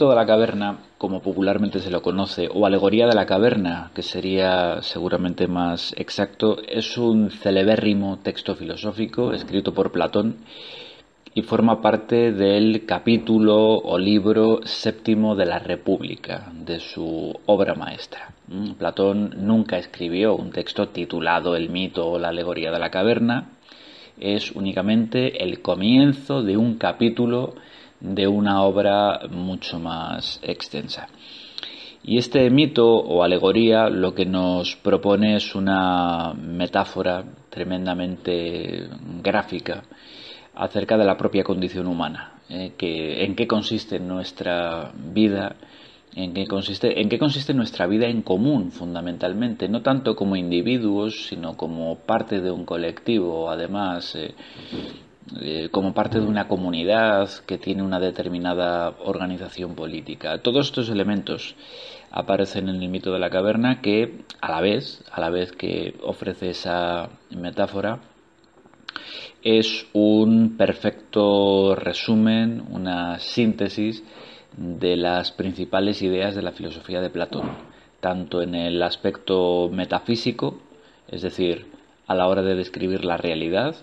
mito de la caverna, como popularmente se lo conoce, o alegoría de la caverna, que sería seguramente más exacto, es un celebérrimo texto filosófico escrito por Platón y forma parte del capítulo o libro séptimo de la República, de su obra maestra. Mm, Platón nunca escribió un texto titulado El mito o la alegoría de la caverna, es únicamente el comienzo de un capítulo de una obra mucho más extensa. Y este mito o alegoría lo que nos propone es una metáfora tremendamente gráfica acerca de la propia condición humana, eh, que, en qué consiste nuestra vida, en qué consiste, en qué consiste nuestra vida en común fundamentalmente, no tanto como individuos, sino como parte de un colectivo, además eh, eh, como parte de una comunidad que tiene una determinada organización política. Todos estos elementos aparecen en el mito de la caverna que a la vez, a la vez que ofrece esa metáfora, es un perfecto resumen, una síntesis de las principales ideas de la filosofía de Platón, tanto en el aspecto metafísico, es decir, a la hora de describir la realidad,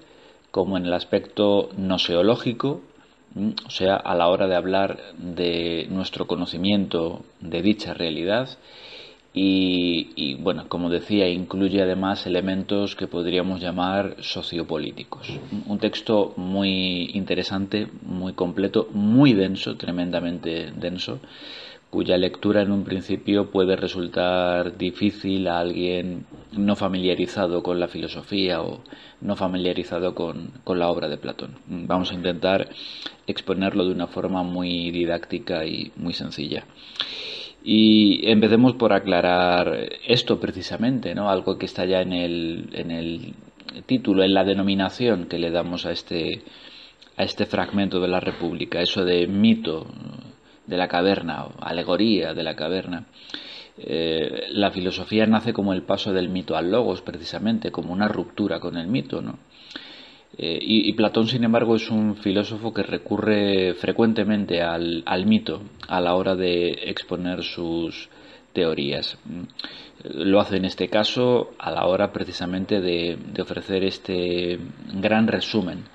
como en el aspecto noseológico, o sea, a la hora de hablar de nuestro conocimiento de dicha realidad. Y, bueno, como decía, incluye además elementos que podríamos llamar sociopolíticos. Un texto muy interesante, muy completo, muy denso, tremendamente denso, cuya lectura en un principio puede resultar difícil a alguien no familiarizado con la filosofía o no familiarizado con, la obra de Platón. Vamos a intentar exponerlo de una forma muy didáctica y muy sencilla. Y empecemos por aclarar esto precisamente, ¿no? algo que está ya en el, en el título, en la denominación que le damos a este, a este fragmento de la República, eso de mito, de la caverna, alegoría de la caverna. Eh, la filosofía nace como el paso del mito al logos, precisamente, como una ruptura con el mito, ¿no? Eh, y, Platón, sin embargo, es un filósofo que recurre frecuentemente al, mito a la hora de exponer sus teorías. Lo hace en este caso a la hora precisamente de ofrecer este gran resumen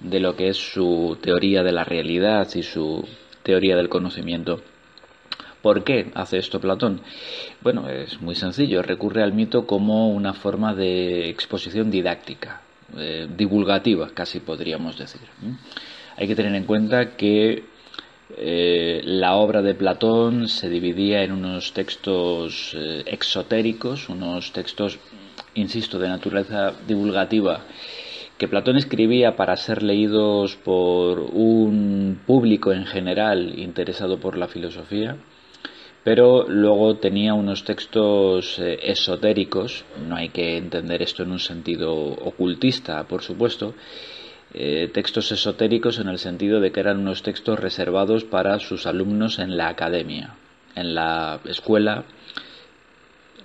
de lo que es su teoría de la realidad y su teoría del conocimiento. ¿Por qué hace esto Platón? Bueno, es muy sencillo, recurre al mito como una forma de exposición didáctica, eh, divulgativa, casi podríamos decir. Hay que tener en cuenta que eh, la obra de Platón se dividía en unos textos eh, exotéricos, unos textos, insisto, de naturaleza divulgativa que Platón escribía para ser leídos por un público en general interesado por la filosofía, pero luego tenía unos textos eh, esotéricos, no hay que entender esto en un sentido ocultista, por supuesto, eh, textos esotéricos en el sentido de que eran unos textos reservados para sus alumnos en la academia, en la escuela,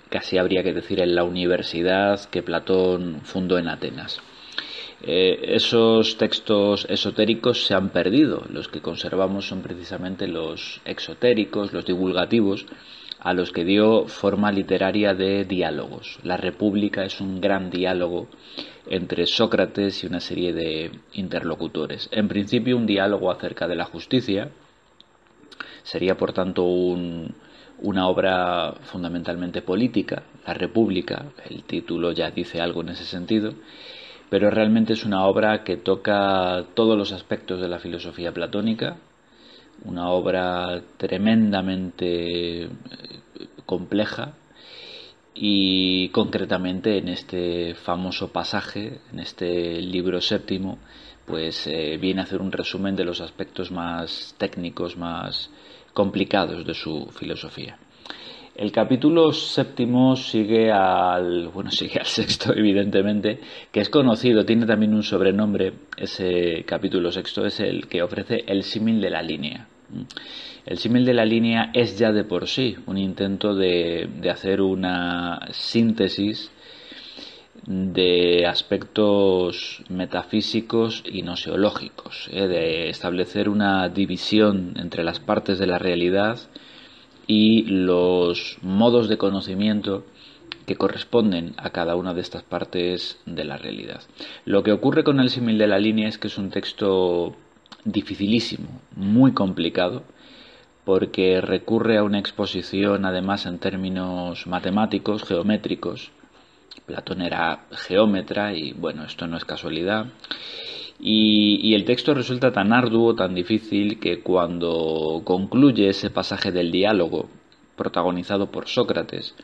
casi habría que decir en la universidad que Platón fundó en Atenas. Eh, esos textos esotéricos se han perdido. Los que conservamos son precisamente los exotéricos, los divulgativos, a los que dio forma literaria de diálogos. La República es un gran diálogo entre Sócrates y una serie de interlocutores. En principio un diálogo acerca de la justicia, sería por tanto un, una obra fundamentalmente política, La República, el título ya dice algo en ese sentido, pero realmente es una obra que toca todos los aspectos de la filosofía platónica, una obra tremendamente eh, compleja y concretamente en este famoso pasaje, en este libro séptimo, pues eh, viene a hacer un resumen de los aspectos más técnicos, más complicados de su filosofía. El capítulo séptimo sigue al, bueno, sigue al sexto, evidentemente, que es conocido, tiene también un sobrenombre, ese capítulo sexto es el que ofrece el símil de la línea. El símil de la línea es ya de por sí un intento de, hacer una síntesis de aspectos metafísicos y noseológicos, ¿eh? de establecer una división entre las partes de la realidad y los modos de conocimiento que corresponden a cada una de estas partes de la realidad. Lo que ocurre con el símil de la línea es que es un texto dificilísimo, muy complicado, porque recurre a una exposición además en términos matemáticos, geométricos. Platón era geómetra y bueno, esto no es casualidad. Y, el texto resulta tan arduo, tan difícil, que cuando concluye ese pasaje del diálogo protagonizado por Sócrates,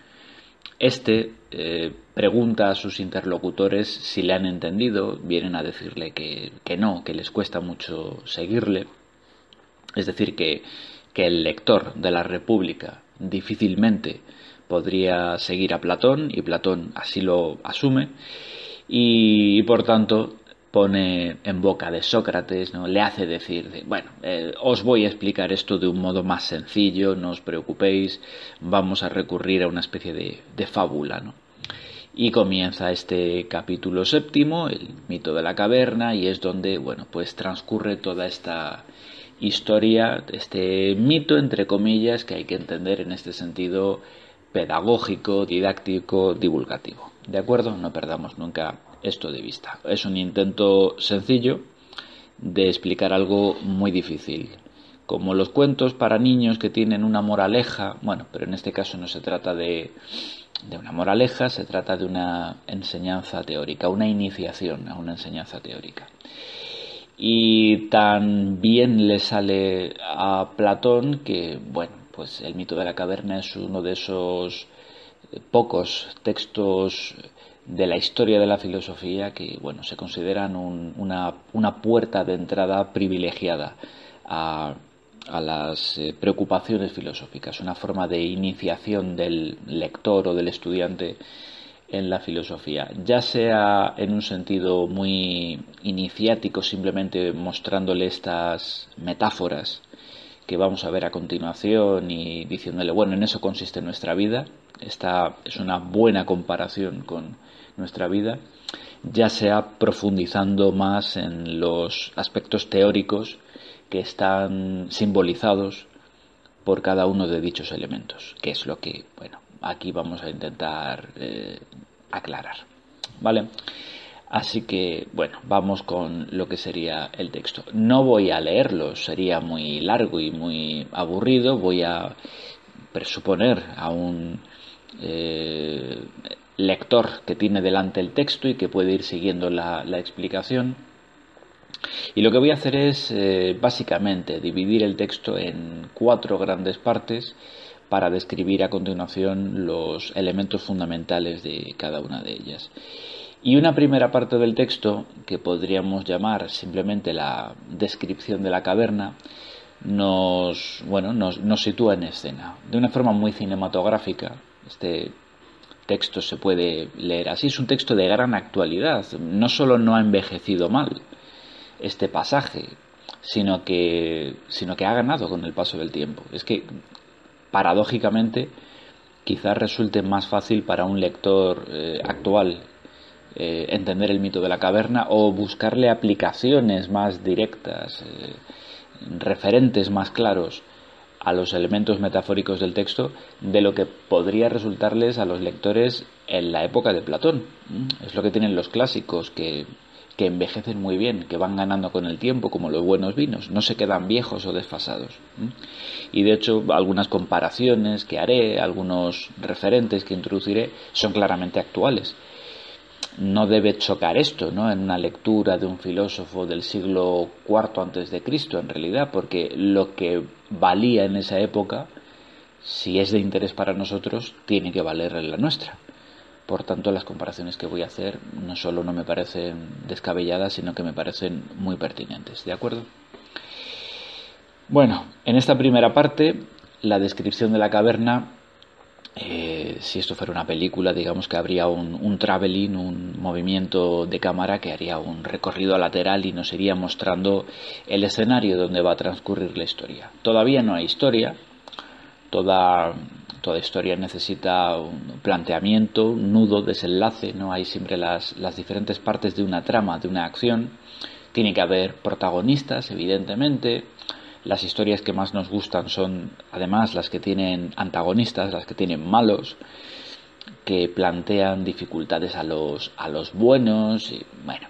este eh, pregunta a sus interlocutores si le han entendido, vienen a decirle que, no, que les cuesta mucho seguirle. Es decir, que, que el lector de la República difícilmente podría seguir a Platón y Platón así lo asume y por tanto pone en boca de Sócrates, ¿no? le hace decir, bueno, eh, os voy a explicar esto de un modo más sencillo, no os preocupéis, vamos a recurrir a una especie de, de fábula. ¿no? Y comienza este capítulo séptimo, el mito de la caverna, y es donde, bueno, pues transcurre toda esta historia, este mito, entre comillas, que hay que entender en este sentido pedagógico, didáctico, divulgativo. ¿De acuerdo? No perdamos nunca esto de vista. Es un intento sencillo de explicar algo muy difícil. Como los cuentos para niños que tienen una moraleja, bueno, pero en este caso no se trata de, una moraleja, se trata de una enseñanza teórica, una iniciación a una enseñanza teórica. Y tan bien le sale a Platón que, bueno, pues el mito de la caverna es uno de esos pocos textos de la historia de la filosofía que bueno se consideran una, una, puerta de entrada privilegiada a, a las eh, preocupaciones filosóficas, una forma de iniciación del lector o del estudiante en la filosofía, ya sea en un sentido muy iniciático, simplemente mostrándole estas metáforas que vamos a ver a continuación y diciéndole, bueno, en eso consiste nuestra vida, esta es una buena comparación con nuestra vida, ya sea profundizando más en los aspectos teóricos que están simbolizados por cada uno de dichos elementos, que es lo que, bueno, aquí vamos a intentar eh, aclarar. ¿Vale? Así que, bueno, vamos con lo que sería el texto. No voy a leerlo, sería muy largo y muy aburrido. Voy a presuponer a un eh, lector que tiene delante el texto y que puede ir siguiendo la, explicación. Y lo que voy a hacer es eh, básicamente dividir el texto en cuatro grandes partes para describir a continuación los elementos fundamentales de cada una de ellas. Y una primera parte del texto, que podríamos llamar simplemente la descripción de la caverna, nos, bueno, nos, nos sitúa en escena, de una forma muy cinematográfica. Este texto se puede leer así. Es un texto de gran actualidad. No solo no ha envejecido mal este pasaje, sino que, sino que ha ganado con el paso del tiempo. Es que, paradójicamente, quizás resulte más fácil para un lector eh, actual eh, entender el mito de la caverna o buscarle aplicaciones más directas, eh, referentes más claros a los elementos metafóricos del texto de lo que podría resultarles a los lectores en la época de Platón. Es lo que tienen los clásicos, que que envejecen muy bien, que van ganando con el tiempo, como los buenos vinos, no se quedan viejos o desfasados. Y de hecho, algunas comparaciones que haré, algunos referentes que introduciré, son claramente actuales. No debe chocar esto, ¿no? En una lectura de un filósofo del siglo IV antes de Cristo, en realidad, porque lo que valía en esa época, si es de interés para nosotros, tiene que valer en la nuestra. Por tanto, las comparaciones que voy a hacer no solo no me parecen descabelladas, sino que me parecen muy pertinentes. ¿De acuerdo? Bueno, en esta primera parte, la descripción de la caverna, eh, si esto fuera una película, digamos que habría un, un traveling, un movimiento de cámara que haría un recorrido lateral y nos iría mostrando el escenario donde va a transcurrir la historia. Todavía no hay historia, toda historia necesita un planteamiento, un nudo, desenlace, ¿no? Hay siempre las diferentes partes de una trama, de una acción. Tiene que haber protagonistas, evidentemente. Las historias que más nos gustan son, además, las que tienen antagonistas, las que tienen malos, que plantean dificultades a los, a los buenos. Y, bueno,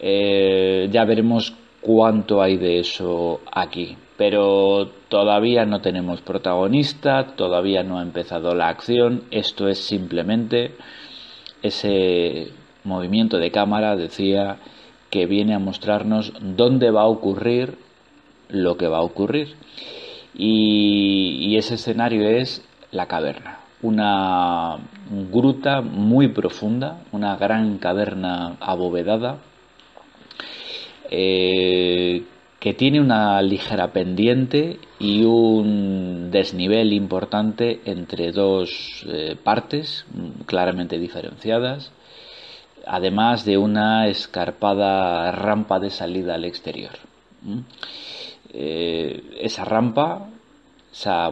eh, ya veremos cuánto hay de eso aquí pero todavía no tenemos protagonista, todavía no ha empezado la acción, esto es simplemente ese movimiento de cámara, decía, que viene a mostrarnos dónde va a ocurrir lo que va a ocurrir. Y, ese escenario es la caverna, una gruta muy profunda, una gran caverna abovedada, eh, que tiene una ligera pendiente y un desnivel importante entre dos eh, partes mm, claramente diferenciadas, además de una escarpada rampa de salida al exterior. Eh, esa rampa,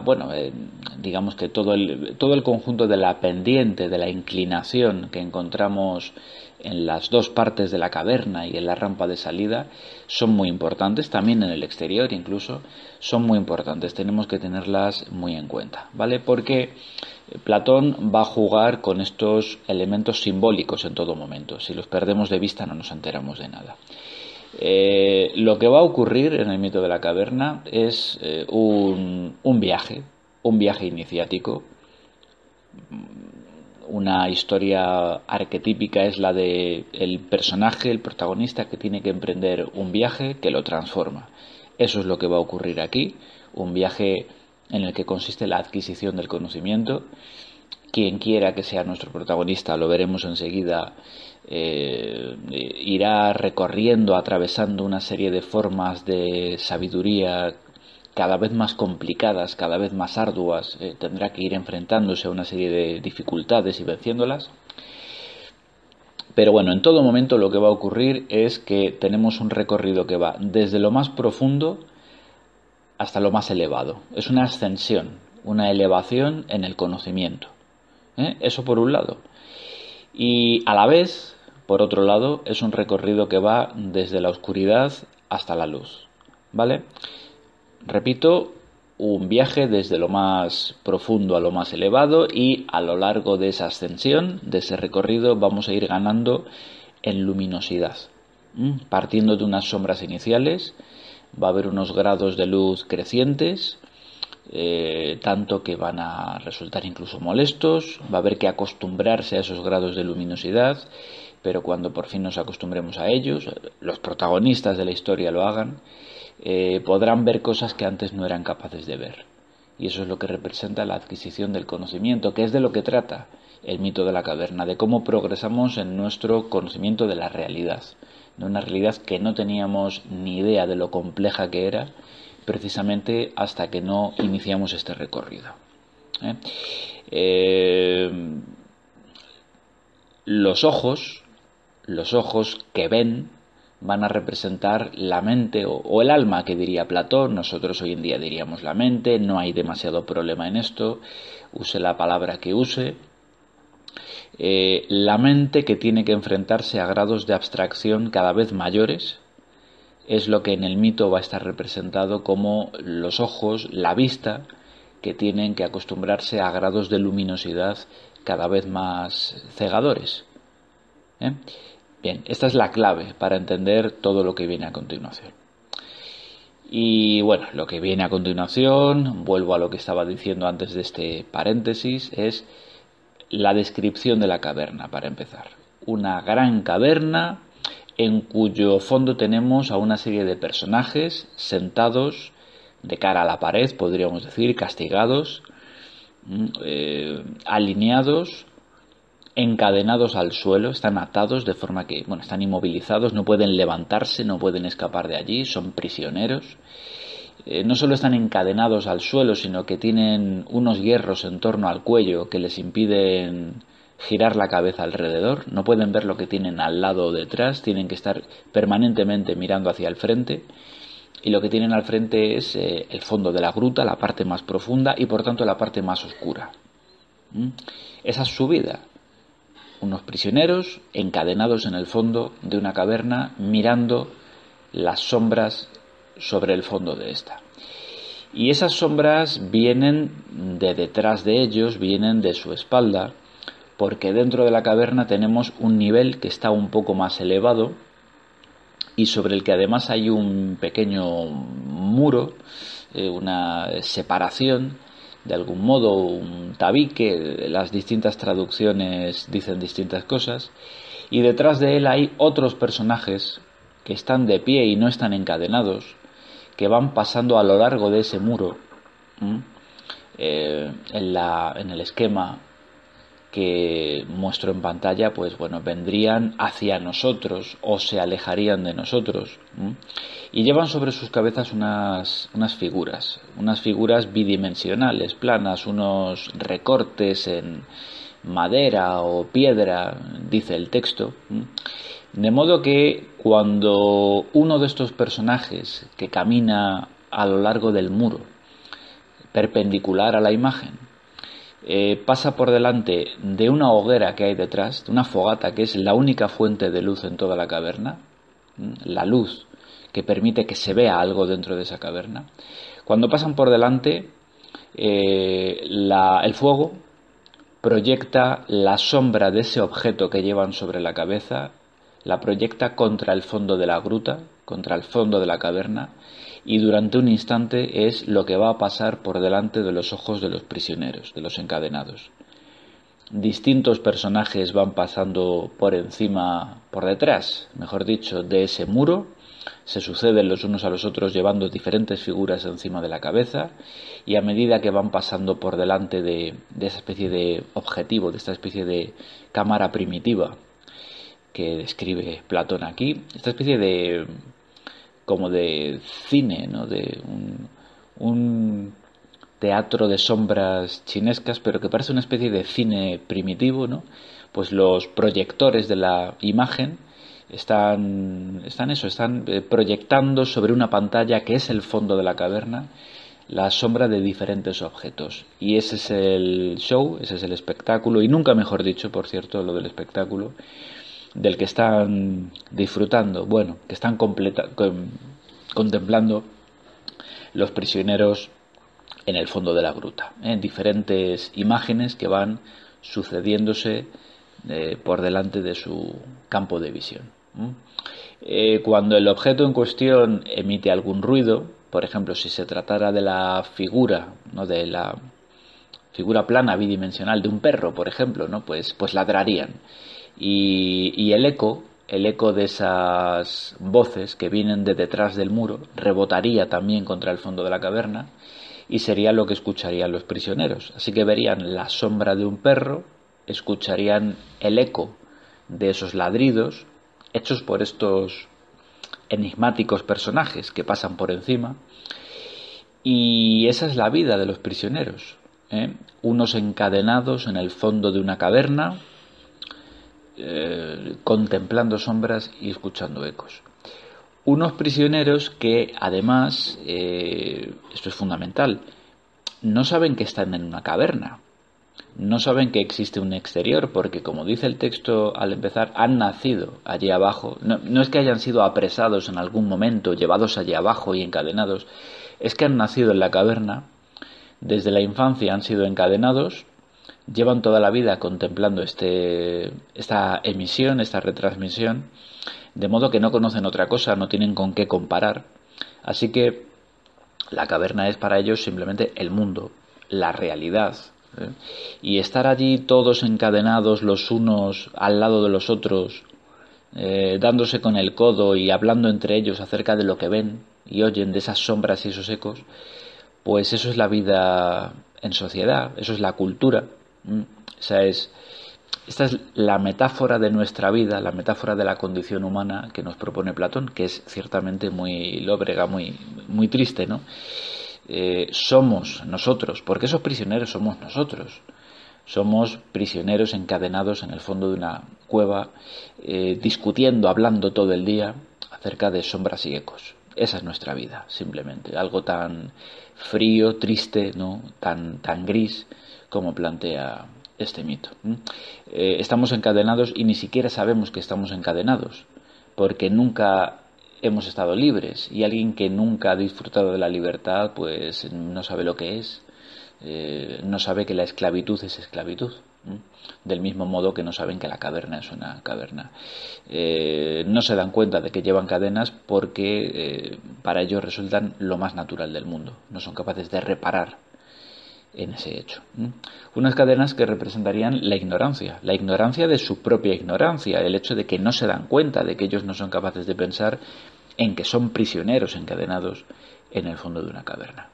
bueno, eh, digamos que todo el, todo el conjunto de la pendiente, de la inclinación que encontramos en las dos partes de la caverna y en la rampa de salida son muy importantes, también en el exterior incluso son muy importantes, tenemos que tenerlas muy en cuenta, ¿vale? Porque Platón va a jugar con estos elementos simbólicos en todo momento, si los perdemos de vista no nos enteramos de nada. Eh, lo que va a ocurrir en el mito de la caverna es eh, un, un viaje, un viaje iniciático, una historia arquetípica es la de el personaje, el protagonista que tiene que emprender un viaje que lo transforma. Eso es lo que va a ocurrir aquí, un viaje en el que consiste la adquisición del conocimiento. Quien quiera que sea nuestro protagonista, lo veremos enseguida, eh, irá recorriendo, atravesando una serie de formas de sabiduría cada vez más complicadas, cada vez más arduas, eh, tendrá que ir enfrentándose a una serie de dificultades y venciéndolas. Pero bueno, en todo momento lo que va a ocurrir es que tenemos un recorrido que va desde lo más profundo hasta lo más elevado. Es una ascensión, una elevación en el conocimiento. ¿eh? Eso por un lado. Y a la vez, por otro lado, es un recorrido que va desde la oscuridad hasta la luz. ¿Vale? Repito, un viaje desde lo más profundo a lo más elevado y a lo largo de esa ascensión, de ese recorrido, vamos a ir ganando en luminosidad. Partiendo de unas sombras iniciales, va a haber unos grados de luz crecientes, eh, tanto que van a resultar incluso molestos, va a haber que acostumbrarse a esos grados de luminosidad, pero cuando por fin nos acostumbremos a ellos, los protagonistas de la historia lo hagan, eh, podrán ver cosas que antes no eran capaces de ver. Y eso es lo que representa la adquisición del conocimiento, que es de lo que trata el mito de la caverna, de cómo progresamos en nuestro conocimiento de la realidad, de una realidad que no teníamos ni idea de lo compleja que era, precisamente hasta que no iniciamos este recorrido. ¿eh? Eh, los ojos, los ojos que ven, van a representar la mente o, el alma que diría Platón, nosotros hoy en día diríamos la mente, no hay demasiado problema en esto, use la palabra que use. Eh, la mente que tiene que enfrentarse a grados de abstracción cada vez mayores es lo que en el mito va a estar representado como los ojos, la vista, que tienen que acostumbrarse a grados de luminosidad cada vez más cegadores. ¿eh? Bien, esta es la clave para entender todo lo que viene a continuación. Y bueno, lo que viene a continuación, vuelvo a lo que estaba diciendo antes de este paréntesis, es la descripción de la caverna, para empezar. Una gran caverna en cuyo fondo tenemos a una serie de personajes sentados de cara a la pared, podríamos decir, castigados, mm, eh, alineados, encadenados al suelo, están atados de forma que, bueno, están inmovilizados, no pueden levantarse, no pueden escapar de allí, son prisioneros. Eh, no solo están encadenados al suelo, sino que tienen unos hierros en torno al cuello que les impiden girar la cabeza alrededor, no pueden ver lo que tienen al lado o detrás, tienen que estar permanentemente mirando hacia el frente y lo que tienen al frente es eh, el fondo de la gruta, la parte más profunda y por tanto la parte más oscura. ¿Mm? Esa es su vida. Unos prisioneros encadenados en el fondo de una caverna mirando las sombras sobre el fondo de esta. Y esas sombras vienen de detrás de ellos, vienen de su espalda, porque dentro de la caverna tenemos un nivel que está un poco más elevado, y sobre el que además hay un pequeño muro, eh, una separación, de algún modo un tabique, las distintas traducciones dicen distintas cosas, y detrás de él hay otros personajes que están de pie y no están encadenados, que van pasando a lo largo de ese muro, eh, en, la, en el esquema que muestro en pantalla, pues bueno, vendrían hacia nosotros o se alejarían de nosotros. Y llevan sobre sus cabezas unas, unas figuras, unas figuras bidimensionales, planas, unos recortes en madera o piedra, dice el texto. De modo que cuando uno de estos personajes que camina a lo largo del muro, perpendicular a la imagen, eh, pasa por delante de una hoguera que hay detrás, de una fogata que es la única fuente de luz en toda la caverna, la luz que permite que se vea algo dentro de esa caverna. Cuando pasan por delante, eh, el fuego proyecta la sombra de ese objeto que llevan sobre la cabeza, la proyecta contra el fondo de la gruta, contra el fondo de la caverna, y durante un instante es lo que va a pasar por delante de los ojos de los prisioneros, de los encadenados. Distintos personajes van pasando por encima, por detrás, mejor dicho, de ese muro, se suceden los unos a los otros llevando diferentes figuras encima de la cabeza y a medida que van pasando por delante de, de esa especie de objetivo, de esta especie de cámara primitiva que describe Platón aquí, esta especie de como de cine, ¿no? de un, teatro de sombras chinescas, pero que parece una especie de cine primitivo, ¿no? Pues los proyectores de la imagen están, están eso, están eh, proyectando sobre una pantalla que es el fondo de la caverna la sombra de diferentes objetos. Y ese es el show, ese es el espectáculo, y nunca mejor dicho, por cierto, lo del espectáculo, del que están disfrutando, bueno, que están contemplando los prisioneros en el fondo de la gruta, en diferentes imágenes que van sucediéndose eh, por delante de su campo de visión. Eh, cuando el objeto en cuestión emite algún ruido, por ejemplo, si se tratara de la figura, ¿no? de la figura plana bidimensional de un perro, por ejemplo, ¿no? pues, pues ladrarían. Y, el eco, el eco de esas voces que vienen de detrás del muro, rebotaría también contra el fondo de la caverna y sería lo que escucharían los prisioneros. Así que verían la sombra de un perro, escucharían el eco de esos ladridos hechos por estos enigmáticos personajes que pasan por encima. Y esa es la vida de los prisioneros. ¿eh? Unos encadenados en el fondo de una caverna, eh, contemplando sombras y escuchando ecos. Unos prisioneros que además, eh, esto es fundamental, no saben que están en una caverna, no saben que existe un exterior, porque como dice el texto al empezar, han nacido allí abajo. No, no, es que hayan sido apresados en algún momento, llevados allí abajo y encadenados, es que han nacido en la caverna, desde la infancia han sido encadenados, llevan toda la vida contemplando este, esta emisión, esta retransmisión, de modo que no conocen otra cosa, no tienen con qué comparar. Así que la caverna es para ellos simplemente el mundo, la realidad. ¿eh? Y estar allí todos encadenados los unos al lado de los otros, eh, dándose con el codo y hablando entre ellos acerca de lo que ven y oyen de esas sombras y esos ecos, pues eso es la vida en sociedad, eso es la cultura. Esa es, esta es la metáfora de nuestra vida, la metáfora de la condición humana que nos propone Platón, que es ciertamente muy lóbrega, muy, muy triste, ¿no? Eh, somos nosotros, porque esos prisioneros somos nosotros. Somos prisioneros encadenados en el fondo de una cueva, eh, discutiendo, hablando todo el día acerca de sombras y ecos. Esa es nuestra vida, simplemente. Algo tan frío, triste, ¿no? tan, tan gris como plantea este mito. Eh, estamos encadenados y ni siquiera sabemos que estamos encadenados, porque nunca hemos estado libres y alguien que nunca ha disfrutado de la libertad pues no sabe lo que es, eh, no sabe que la esclavitud es esclavitud. Del mismo modo que no saben que la caverna es una caverna. Eh, no se dan cuenta de que llevan cadenas porque para ellos resultan lo más natural del mundo. No son capaces de reparar en ese hecho. Unas cadenas que representarían la ignorancia, la ignorancia de su propia ignorancia, el hecho de que no se dan cuenta de que ellos no son capaces de pensar en que son prisioneros encadenados en el fondo de una caverna.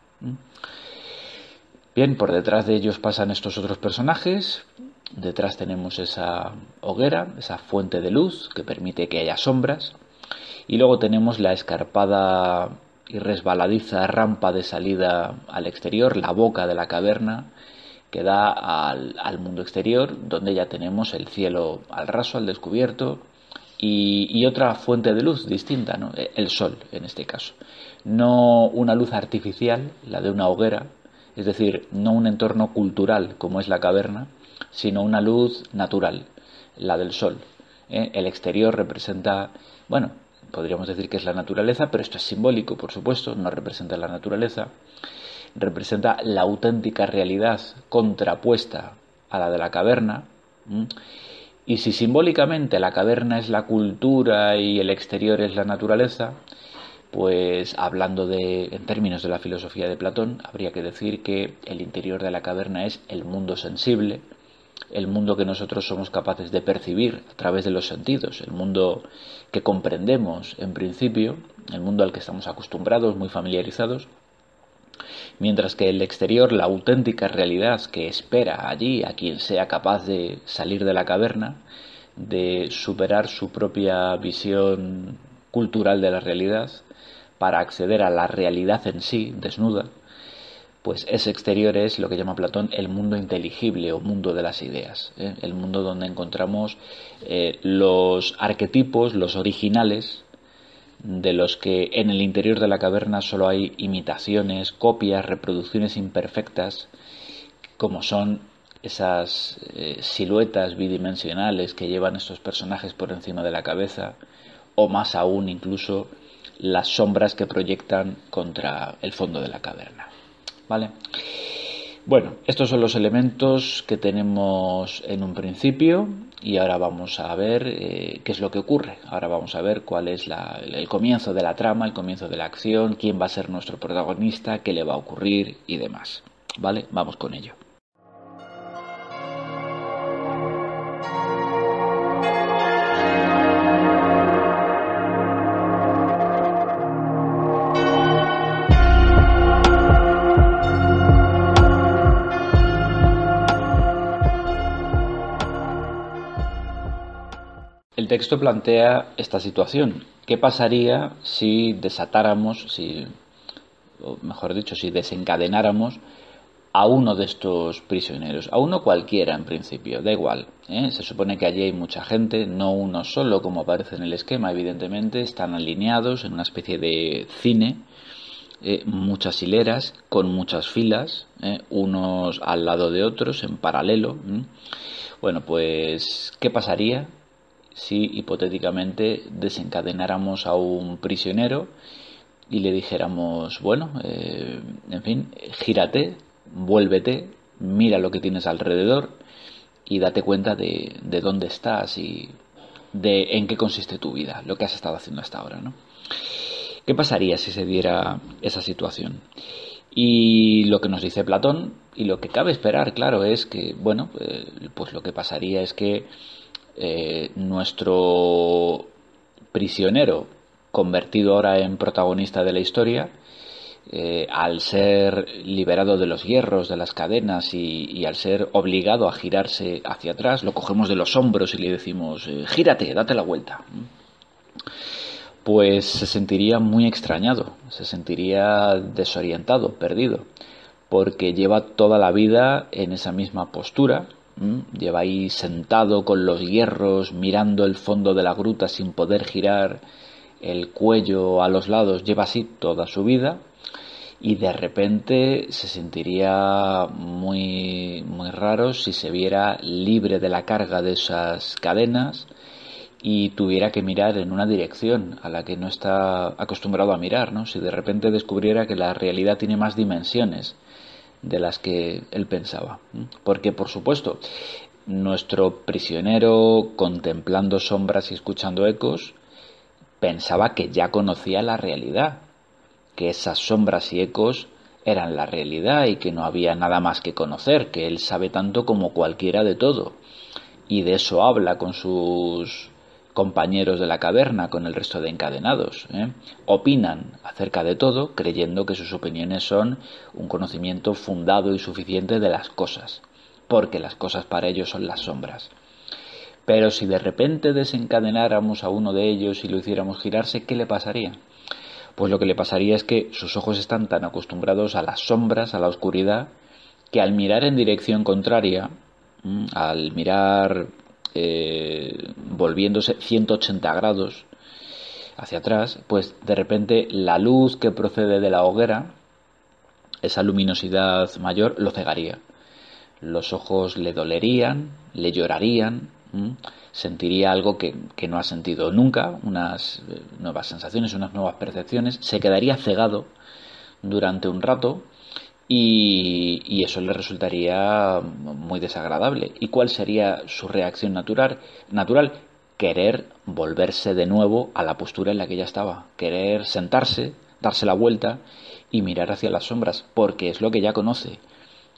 Bien, por detrás de ellos pasan estos otros personajes, detrás tenemos esa hoguera, esa fuente de luz que permite que haya sombras, y luego tenemos la escarpada y resbaladiza rampa de salida al exterior, la boca de la caverna que da al, mundo exterior, donde ya tenemos el cielo al raso, al descubierto, y, otra fuente de luz distinta, ¿no? el sol en este caso. No una luz artificial, la de una hoguera, es decir, no un entorno cultural como es la caverna, sino una luz natural, la del sol. ¿eh? El exterior representa, bueno, podríamos decir que es la naturaleza, pero esto es simbólico, por supuesto, no representa la naturaleza, representa la auténtica realidad contrapuesta a la de la caverna. Y si simbólicamente la caverna es la cultura y el exterior es la naturaleza, pues hablando de, en términos de la filosofía de Platón, habría que decir que el interior de la caverna es el mundo sensible, el mundo que nosotros somos capaces de percibir a través de los sentidos, el mundo que comprendemos en principio, el mundo al que estamos acostumbrados, muy familiarizados, mientras que el exterior, la auténtica realidad que espera allí a quien sea capaz de salir de la caverna, de superar su propia visión cultural de la realidad, para acceder a la realidad en sí, desnuda, pues ese exterior es lo que llama Platón el mundo inteligible o mundo de las ideas, ¿eh? el mundo donde encontramos eh, los arquetipos, los originales, de los que en el interior de la caverna solo hay imitaciones, copias, reproducciones imperfectas, como son esas eh, siluetas bidimensionales que llevan estos personajes por encima de la cabeza, o más aún incluso las sombras que proyectan contra el fondo de la caverna. ¿Vale? Bueno, estos son los elementos que tenemos en un principio y ahora vamos a ver eh, qué es lo que ocurre. Ahora vamos a ver cuál es el comienzo de la trama, el comienzo de la acción, quién va a ser nuestro protagonista, qué le va a ocurrir y demás. ¿Vale? Vamos con ello. El texto plantea esta situación. ¿Qué pasaría si desatáramos, si, o mejor dicho, si desencadenáramos a uno de estos prisioneros, a uno cualquiera en principio, da igual. ¿eh? Se supone que allí hay mucha gente, no uno solo como aparece en el esquema, evidentemente, están alineados en una especie de cine, eh, muchas hileras, con muchas filas, ¿eh? unos al lado de otros, en paralelo. Bueno, pues, ¿qué pasaría si hipotéticamente desencadenáramos a un prisionero y le dijéramos, bueno, eh, en fin, gírate, vuélvete mira lo que tienes alrededor y date cuenta de, de dónde estás y de en qué consiste tu vida, lo que has estado haciendo hasta ahora, ¿no? ¿Qué pasaría si se diera esa situación? Y lo que nos dice Platón, y lo que cabe esperar, claro, es que, bueno, eh, pues lo que pasaría es que eh, nuestro prisionero, convertido ahora en protagonista de la historia, eh, al ser liberado de los hierros, de las cadenas y, al ser obligado a girarse hacia atrás, lo cogemos de los hombros y le decimos, gírate, date la vuelta pues se sentiría muy extrañado, se sentiría desorientado, perdido, porque lleva toda la vida en esa misma postura, lleva ahí sentado con los hierros, mirando el fondo de la gruta sin poder girar el cuello a los lados, lleva así toda su vida y de repente se sentiría muy muy raro si se viera libre de la carga de esas cadenas y tuviera que mirar en una dirección a la que no está acostumbrado a mirar, ¿no? Si de repente descubriera que la realidad tiene más dimensiones de las que él pensaba. Porque, por supuesto, nuestro prisionero, contemplando sombras y escuchando ecos, pensaba que ya conocía la realidad, que esas sombras y ecos eran la realidad y que no había nada más que conocer, que él sabe tanto como cualquiera de todo. Y de eso habla con sus compañeros de la caverna con el resto de encadenados. ¿eh? Opinan acerca de todo creyendo que sus opiniones son un conocimiento fundado y suficiente de las cosas, porque las cosas para ellos son las sombras. Pero si de repente desencadenáramos a uno de ellos y lo hiciéramos girarse, ¿qué le pasaría? Pues lo que le pasaría es que sus ojos están tan acostumbrados a las sombras, a la oscuridad, que al mirar en dirección contraria, al mirar eh, volviéndose 180 grados hacia atrás, pues de repente la luz que procede de la hoguera, esa luminosidad mayor, lo cegaría. Los ojos le dolerían, le llorarían, sentiría algo que, no ha sentido nunca, unas eh, nuevas sensaciones, unas nuevas percepciones, se quedaría cegado durante un rato y, eso le resultaría muy desagradable. ¿Y cuál sería su reacción natural? Natural, querer volverse de nuevo a la postura en la que ya estaba, querer sentarse, darse la vuelta y mirar hacia las sombras, porque es lo que ya conoce,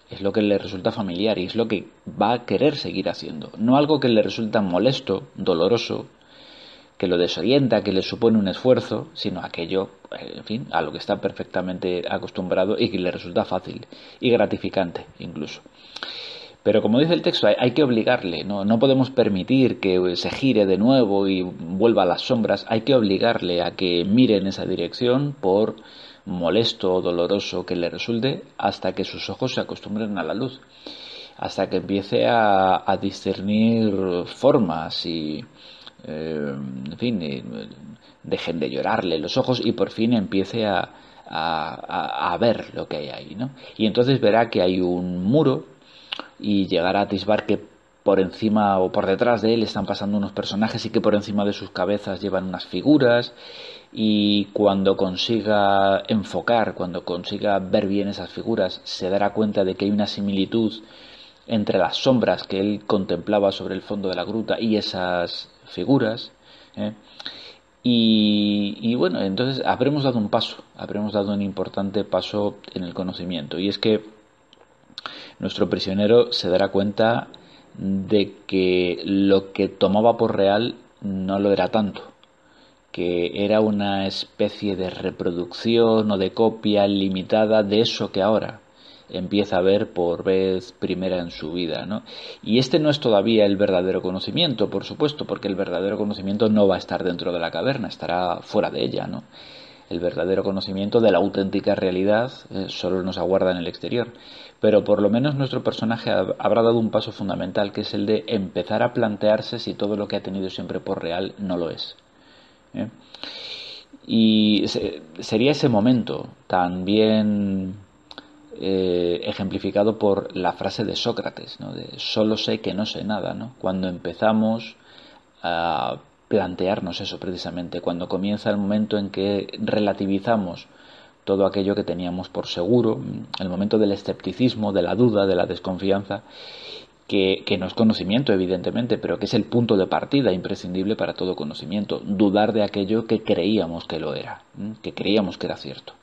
es lo que le resulta familiar y es lo que va a querer seguir haciendo, no algo que le resulta molesto, doloroso, que lo desorienta, que le supone un esfuerzo, sino aquello, en fin, a lo que está perfectamente acostumbrado y que le resulta fácil y gratificante incluso. Pero como dice el texto, hay, que obligarle, ¿no? no podemos permitir que se gire de nuevo y vuelva a las sombras, hay que obligarle a que mire en esa dirección por molesto o doloroso que le resulte hasta que sus ojos se acostumbren a la luz, hasta que empiece a discernir formas y, eh, en fin, eh, dejen de llorarle los ojos y por fin empiece a, ver lo que hay ahí, ¿no? Y entonces verá que hay un muro y llegará a atisbar que por encima o por detrás de él están pasando unos personajes y que por encima de sus cabezas llevan unas figuras y cuando consiga enfocar, cuando consiga ver bien esas figuras, se dará cuenta de que hay una similitud entre las sombras que él contemplaba sobre el fondo de la gruta y esas figuras. ¿eh? Y, bueno, entonces habremos dado un paso, habremos dado un importante paso en el conocimiento. Y es que nuestro prisionero se dará cuenta de que lo que tomaba por real no lo era tanto, que era una especie de reproducción o de copia limitada de eso que ahora empieza a ver por vez primera en su vida. ¿no? Y este no es todavía el verdadero conocimiento, por supuesto, porque el verdadero conocimiento no va a estar dentro de la caverna, estará fuera de ella. ¿no? El verdadero conocimiento de la auténtica realidad eh, solo nos aguarda en el exterior. Pero por lo menos nuestro personaje habrá dado un paso fundamental, que es el de empezar a plantearse si todo lo que ha tenido siempre por real no lo es. ¿eh? Y sería ese momento también eh, ejemplificado por la frase de Sócrates, ¿no? de solo sé que no sé nada, ¿no? cuando empezamos a plantearnos eso precisamente, cuando comienza el momento en que relativizamos todo aquello que teníamos por seguro, el momento del escepticismo, de la duda, de la desconfianza, que, que, no es conocimiento, evidentemente, pero que es el punto de partida imprescindible para todo conocimiento, dudar de aquello que creíamos que lo era, que creíamos que era cierto.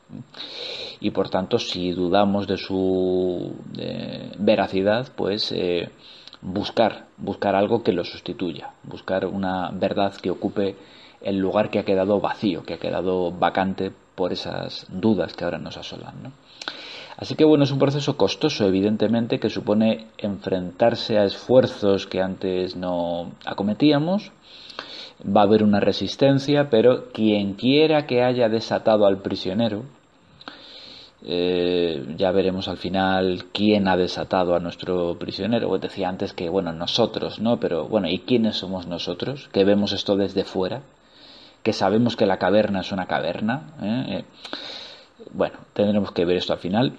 Y por tanto, si dudamos de su veracidad, pues eh, buscar, buscar algo que lo sustituya, buscar una verdad que ocupe el lugar que ha quedado vacío, que ha quedado vacante por esas dudas que ahora nos asolan. ¿no? Así que bueno, es un proceso costoso, evidentemente, que supone enfrentarse a esfuerzos que antes no acometíamos. Va a haber una resistencia, pero quien quiera que haya desatado al prisionero, eh, ya veremos al final quién ha desatado a nuestro prisionero. Os decía antes que, bueno, nosotros, ¿no? Pero bueno, ¿y quiénes somos nosotros? Que vemos esto desde fuera, que sabemos que la caverna es una caverna. ¿eh? Eh, bueno, tendremos que ver esto al final.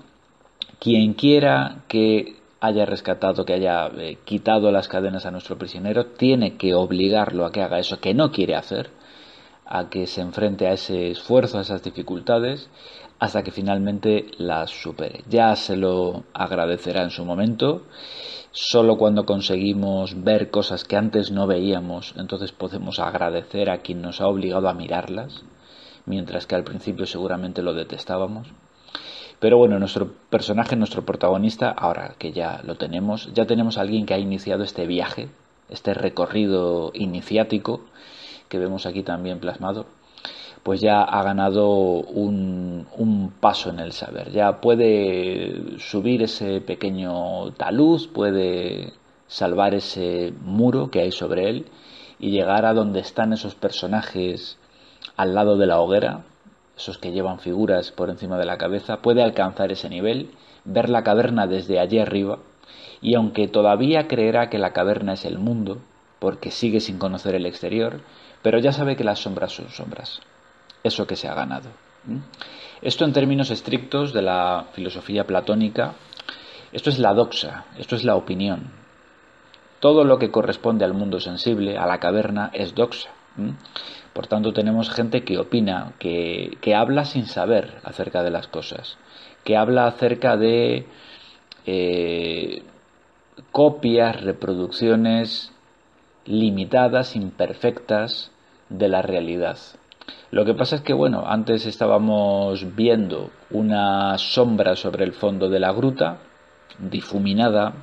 Quien quiera que haya rescatado, que haya eh, quitado las cadenas a nuestro prisionero, tiene que obligarlo a que haga eso que no quiere hacer, a que se enfrente a ese esfuerzo, a esas dificultades, hasta que finalmente las supere. Ya se lo agradecerá en su momento. Solo cuando conseguimos ver cosas que antes no veíamos, entonces podemos agradecer a quien nos ha obligado a mirarlas mientras que al principio seguramente lo detestábamos. Pero bueno, nuestro personaje, nuestro protagonista, ahora que ya lo tenemos, ya tenemos a alguien que ha iniciado este viaje, este recorrido iniciático que vemos aquí también plasmado, pues ya ha ganado un, paso en el saber. Ya puede subir ese pequeño talud, puede salvar ese muro que hay sobre él y llegar a donde están esos personajes al lado de la hoguera, esos que llevan figuras por encima de la cabeza, puede alcanzar ese nivel, ver la caverna desde allí arriba, y aunque todavía creerá que la caverna es el mundo, porque sigue sin conocer el exterior, pero ya sabe que las sombras son sombras. Eso que se ha ganado. Esto en términos estrictos de la filosofía platónica, esto es la doxa, esto es la opinión. Todo lo que corresponde al mundo sensible, a la caverna, es doxa. Por tanto, tenemos gente que opina, que, habla sin saber acerca de las cosas, que habla acerca de eh, copias, reproducciones limitadas, imperfectas de la realidad. Lo que pasa es que, bueno, antes estábamos viendo una sombra sobre el fondo de la gruta, difuminada,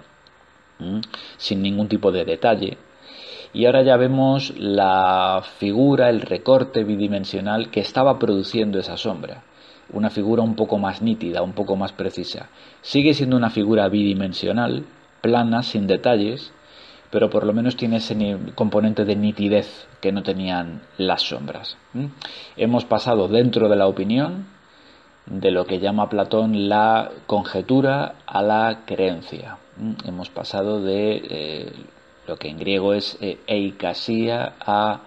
sin ningún tipo de detalle, y ahora ya vemos la figura, el recorte bidimensional que estaba produciendo esa sombra. Una figura un poco más nítida, un poco más precisa. Sigue siendo una figura bidimensional, plana, sin detalles, pero por lo menos tiene ese componente de nitidez que no tenían las sombras. Hemos pasado dentro de la opinión de lo que llama Platón la conjetura a la creencia. Hemos pasado de eh, lo que en griego es eh, eikasia a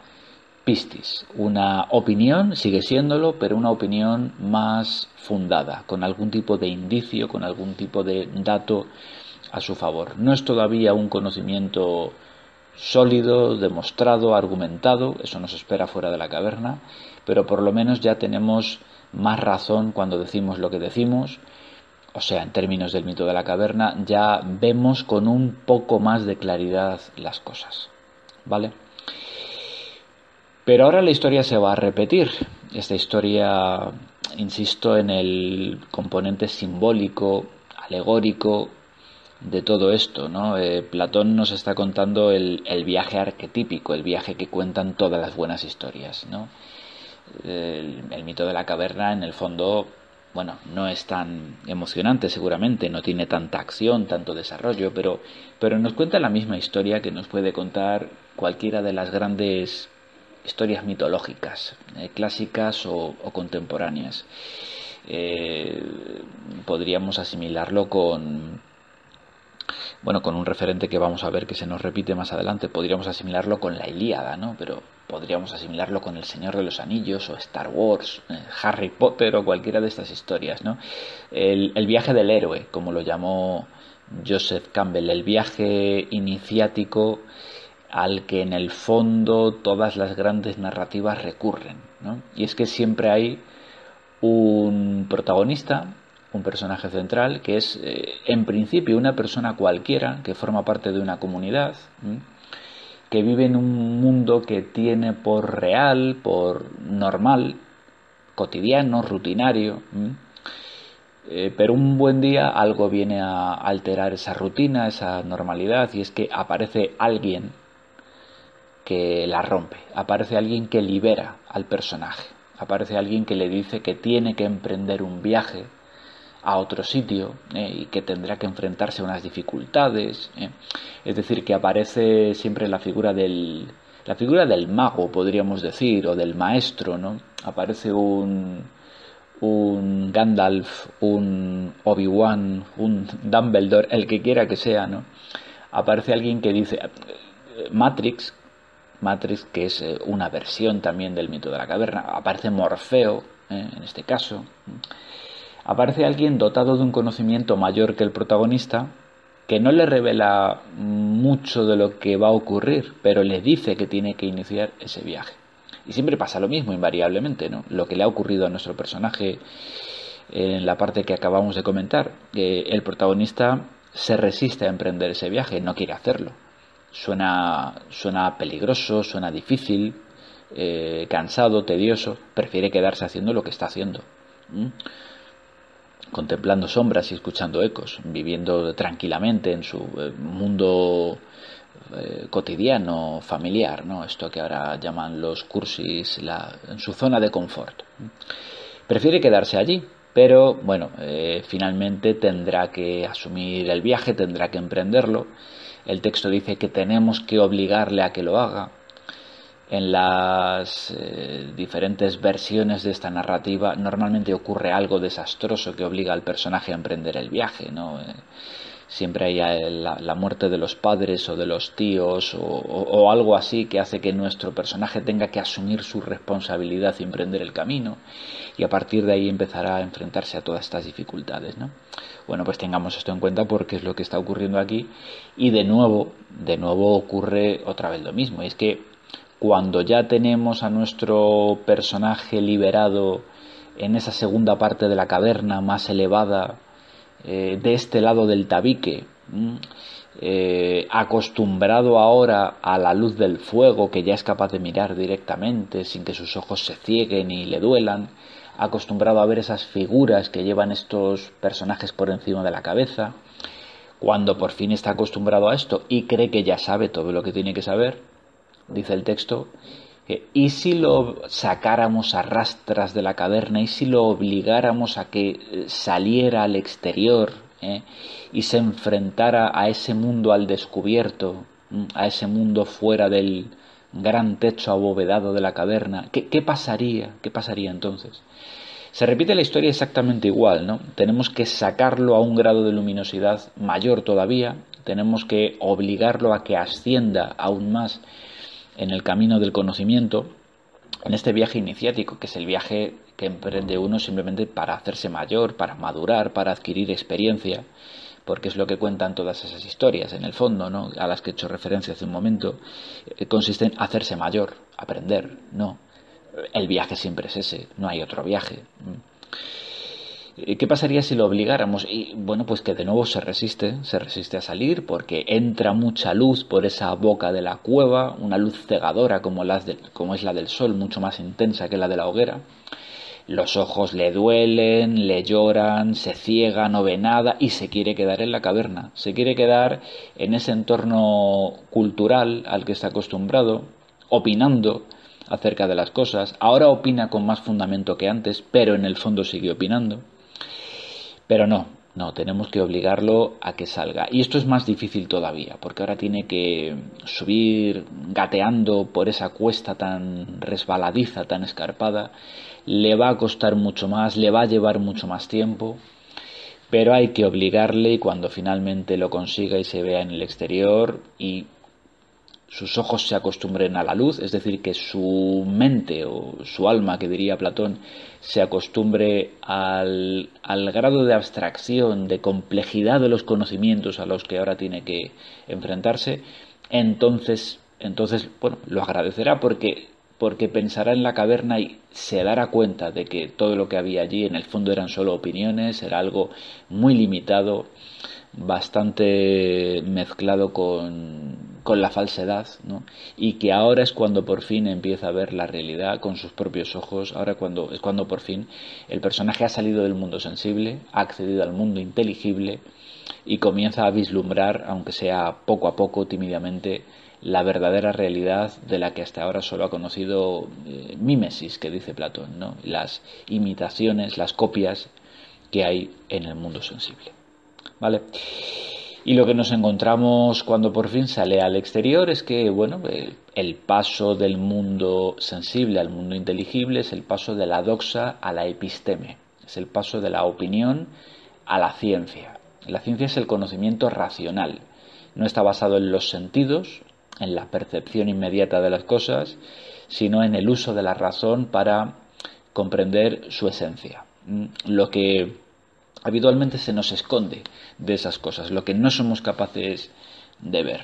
pistis. Una opinión, sigue siéndolo, pero una opinión más fundada, con algún tipo de indicio, con algún tipo de dato a su favor. No es todavía un conocimiento sólido, demostrado, argumentado, eso nos espera fuera de la caverna, pero por lo menos ya tenemos más razón cuando decimos lo que decimos, o sea, en términos del mito de la caverna, ya vemos con un poco más de claridad las cosas. ¿Vale? Pero ahora la historia se va a repetir. Esta historia, insisto, en el componente simbólico, alegórico de todo esto, ¿no? Eh, Platón nos está contando el, viaje arquetípico, el viaje que cuentan todas las buenas historias, ¿no? el mito de la caverna, en el fondo, bueno, no es tan emocionante seguramente, no tiene tanta acción, tanto desarrollo, pero, pero nos cuenta la misma historia que nos puede contar cualquiera de las grandes historias mitológicas, eh, clásicas o, contemporáneas. Eh, podríamos asimilarlo con bueno, con un referente que vamos a ver que se nos repite más adelante, podríamos asimilarlo con la Ilíada, ¿no? Pero podríamos asimilarlo con El Señor de los Anillos o Star Wars, eh, Harry Potter o cualquiera de estas historias, ¿no? El, el, viaje del héroe, como lo llamó Joseph Campbell, el viaje iniciático al que en el fondo todas las grandes narrativas recurren, ¿no? Y es que siempre hay un protagonista, un personaje central, que es eh, en principio una persona cualquiera que forma parte de una comunidad, que vive en un mundo que tiene por real, por normal, cotidiano, rutinario. Eh, pero un buen día algo viene a alterar esa rutina, esa normalidad, y es que aparece alguien que la rompe, aparece alguien que libera al personaje, aparece alguien que le dice que tiene que emprender un viaje a otro sitio eh, y que tendrá que enfrentarse a unas dificultades. Eh. Es decir, que aparece siempre la figura del, la figura del mago, podríamos decir, o del maestro, ¿no? Aparece un, un Gandalf, un Obi-Wan, un Dumbledore, el que quiera que sea, ¿no? Aparece alguien que dice Matrix, Matrix que es eh, una versión también del mito de la caverna, aparece Morfeo, ¿eh? en este caso. Aparece alguien dotado de un conocimiento mayor que el protagonista, que no le revela mucho de lo que va a ocurrir, pero le dice que tiene que iniciar ese viaje. Y siempre pasa lo mismo, invariablemente, ¿no? Lo que le ha ocurrido a nuestro personaje en la parte que acabamos de comentar, que el protagonista se resiste a emprender ese viaje, no quiere hacerlo. Suena, suena peligroso, suena difícil, eh, cansado, tedioso, prefiere quedarse haciendo lo que está haciendo. Contemplando sombras y escuchando ecos, viviendo tranquilamente en su eh, mundo eh, cotidiano, familiar, ¿no? Esto que ahora llaman los cursis, en su zona de confort. Prefiere quedarse allí, pero bueno, eh, finalmente tendrá que asumir el viaje, tendrá que emprenderlo. El texto dice que tenemos que obligarle a que lo haga. En las eh, diferentes versiones de esta narrativa normalmente ocurre algo desastroso que obliga al personaje a emprender el viaje, ¿no? siempre hay la, muerte de los padres o de los tíos o, algo así que hace que nuestro personaje tenga que asumir su responsabilidad y emprender el camino y a partir de ahí empezará a enfrentarse a todas estas dificultades, ¿no? Bueno, pues tengamos esto en cuenta porque es lo que está ocurriendo aquí y de nuevo, de nuevo ocurre otra vez lo mismo, es que cuando ya tenemos a nuestro personaje liberado en esa segunda parte de la caverna más elevada eh, de este lado del tabique, eh, acostumbrado ahora a la luz del fuego, que ya es capaz de mirar directamente sin que sus ojos se cieguen y le duelan, acostumbrado a ver esas figuras que llevan estos personajes por encima de la cabeza, cuando por fin está acostumbrado a esto y cree que ya sabe todo lo que tiene que saber, dice el texto, ¿Y si lo sacáramos a rastras de la caverna? ¿Y si lo obligáramos a que eh, saliera al exterior eh, y se enfrentara a ese mundo al descubierto, mm, a ese mundo fuera del gran techo abovedado de la caverna? ¿Qué, qué pasaría? ¿Qué pasaría entonces? Se repite la historia exactamente igual, ¿no? Tenemos que sacarlo a un grado de luminosidad mayor todavía, tenemos que obligarlo a que ascienda aún más en el camino del conocimiento, en este viaje iniciático, que es el viaje que emprende uno simplemente para hacerse mayor, para madurar, para adquirir experiencia, porque es lo que cuentan todas esas historias, en el fondo, ¿no? a las que he hecho referencia hace un momento, eh, consiste en hacerse mayor, aprender, no. El viaje siempre es ese, no hay otro viaje. ¿Qué pasaría si lo obligáramos? Y bueno, pues que de nuevo se resiste, se resiste a salir porque entra mucha luz por esa boca de la cueva, una luz cegadora como, las como es la del sol, mucho más intensa que la de la hoguera. Los ojos le duelen, le lloran, se ciega, no ve nada y se quiere quedar en la caverna. Se quiere quedar en ese entorno cultural al que está acostumbrado, opinando acerca de las cosas. Ahora opina con más fundamento que antes, pero en el fondo sigue opinando. Pero no, no, tenemos que obligarlo a que salga. Y esto es más difícil todavía, porque ahora tiene que subir gateando por esa cuesta tan resbaladiza, tan escarpada. Le va a costar mucho más, le va a llevar mucho más tiempo, pero hay que obligarle y cuando finalmente lo consiga y se vea en el exterior y sus ojos se acostumbren a la luz, es decir, que su mente o su alma, que diría Platón, se acostumbre al, al, grado de abstracción, de complejidad de los conocimientos a los que ahora tiene que enfrentarse, entonces, entonces bueno, lo agradecerá porque porque pensará en la caverna y se dará cuenta de que todo lo que había allí en el fondo eran solo opiniones, era algo muy limitado, bastante mezclado con, con la falsedad, ¿no? y que ahora es cuando por fin empieza a ver la realidad con sus propios ojos, ahora cuando, es cuando por fin el personaje ha salido del mundo sensible, ha accedido al mundo inteligible y comienza a vislumbrar, aunque sea poco a poco, tímidamente, la verdadera realidad de la que hasta ahora solo ha conocido eh, mímesis, que dice Platón, ¿no? las imitaciones, las copias que hay en el mundo sensible. ¿Vale? Y lo que nos encontramos cuando por fin sale al exterior es que, bueno, el paso del mundo sensible al mundo inteligible es el paso de la doxa a la episteme, es el paso de la opinión a la ciencia. La ciencia es el conocimiento racional, no está basado en los sentidos, en la percepción inmediata de las cosas, sino en el uso de la razón para comprender su esencia. Mm, lo que habitualmente se nos esconde de esas cosas, lo que no somos capaces de ver.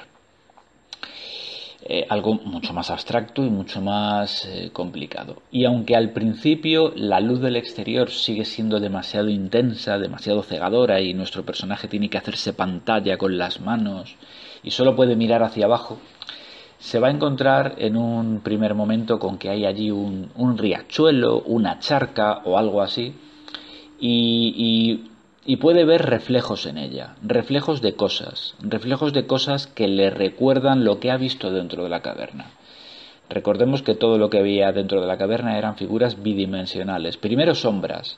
Eh, algo mucho más abstracto y mucho más eh, complicado. Y aunque al principio la luz del exterior sigue siendo demasiado intensa, demasiado cegadora y nuestro personaje tiene que hacerse pantalla con las manos y solo puede mirar hacia abajo, se va a encontrar en un primer momento con que hay allí un, riachuelo, una charca o algo así, y, y, puede ver reflejos en ella, reflejos de cosas, reflejos de cosas que le recuerdan lo que ha visto dentro de la caverna. Recordemos que todo lo que había dentro de la caverna eran figuras bidimensionales, primero sombras,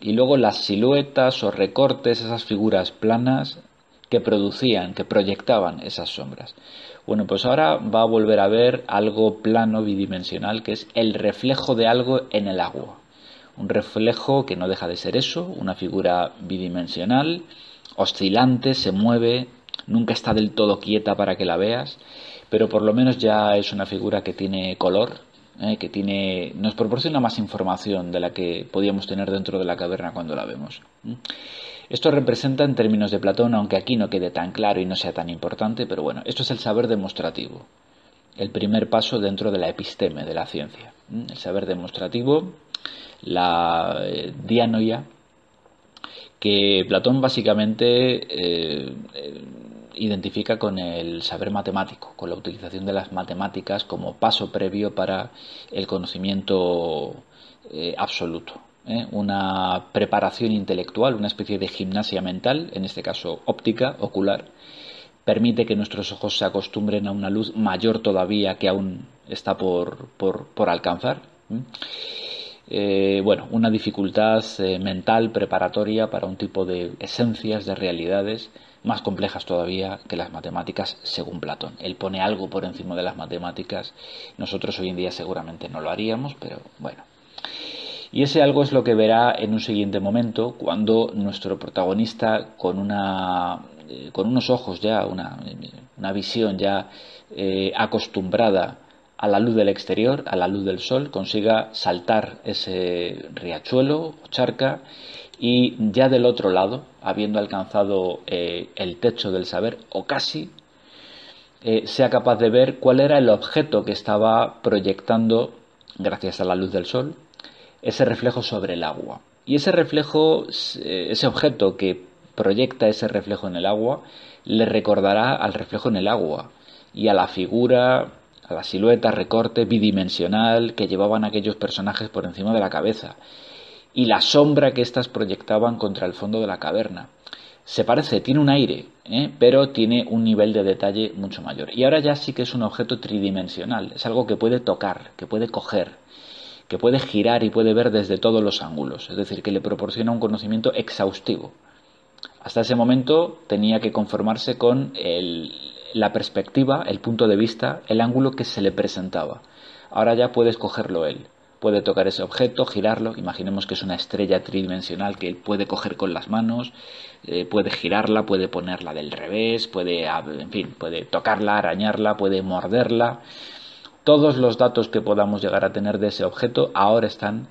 y luego las siluetas o recortes, esas figuras planas que producían, que proyectaban esas sombras. Bueno, pues ahora va a volver a ver algo plano bidimensional que es el reflejo de algo en el agua. Un reflejo que no deja de ser eso, una figura bidimensional, oscilante, se mueve, nunca está del todo quieta para que la veas, pero por lo menos ya es una figura que tiene color, ¿eh? que tiene, nos proporciona más información de la que podíamos tener dentro de la caverna cuando la vemos. Esto representa en términos de Platón, aunque aquí no quede tan claro y no sea tan importante, pero bueno, esto es el saber demostrativo, el primer paso dentro de la episteme, de la ciencia. El saber demostrativo, la eh, dianoia, que Platón básicamente eh, eh, identifica con el saber matemático, con la utilización de las matemáticas como paso previo para el conocimiento absoluto. una preparación intelectual, una especie de gimnasia mental, en este caso óptica, ocular, permite que nuestros ojos se acostumbren a una luz mayor todavía que aún está por, por, alcanzar. Eh, bueno, una dificultad eh, mental preparatoria para un tipo de esencias, de realidades más complejas todavía que las matemáticas según Platón. Él pone algo por encima de las matemáticas. Nosotros hoy en día seguramente no lo haríamos, pero bueno. Y ese algo es lo que verá en un siguiente momento cuando nuestro protagonista con una eh, con unos ojos ya, una, una visión ya eh, acostumbrada a la luz del exterior, a la luz del sol, consiga saltar ese riachuelo o charca y ya del otro lado, habiendo alcanzado eh, el techo del saber, o casi, sea capaz de ver cuál era el objeto que estaba proyectando, gracias a la luz del sol, ese reflejo sobre el agua. Y ese reflejo, eh, ese objeto que proyecta ese reflejo en el agua, le recordará al reflejo en el agua y a la figura, a la silueta, recorte bidimensional que llevaban aquellos personajes por encima de la cabeza y la sombra que éstas proyectaban contra el fondo de la caverna. Se parece, tiene un aire, ¿eh? pero tiene un nivel de detalle mucho mayor. Y ahora ya sí que es un objeto tridimensional, es algo que puede tocar, que puede coger, que puede girar y puede ver desde todos los ángulos, es decir, que le proporciona un conocimiento exhaustivo. Hasta ese momento tenía que conformarse con la perspectiva, el punto de vista, el ángulo que se le presentaba. Ahora ya puede escogerlo él. Puede tocar ese objeto, girarlo. Imaginemos que es una estrella tridimensional que él puede coger con las manos, eh, puede girarla, puede ponerla del revés, puede, en fin, puede tocarla, arañarla, puede morderla todos los datos que podamos llegar a tener de ese objeto ahora están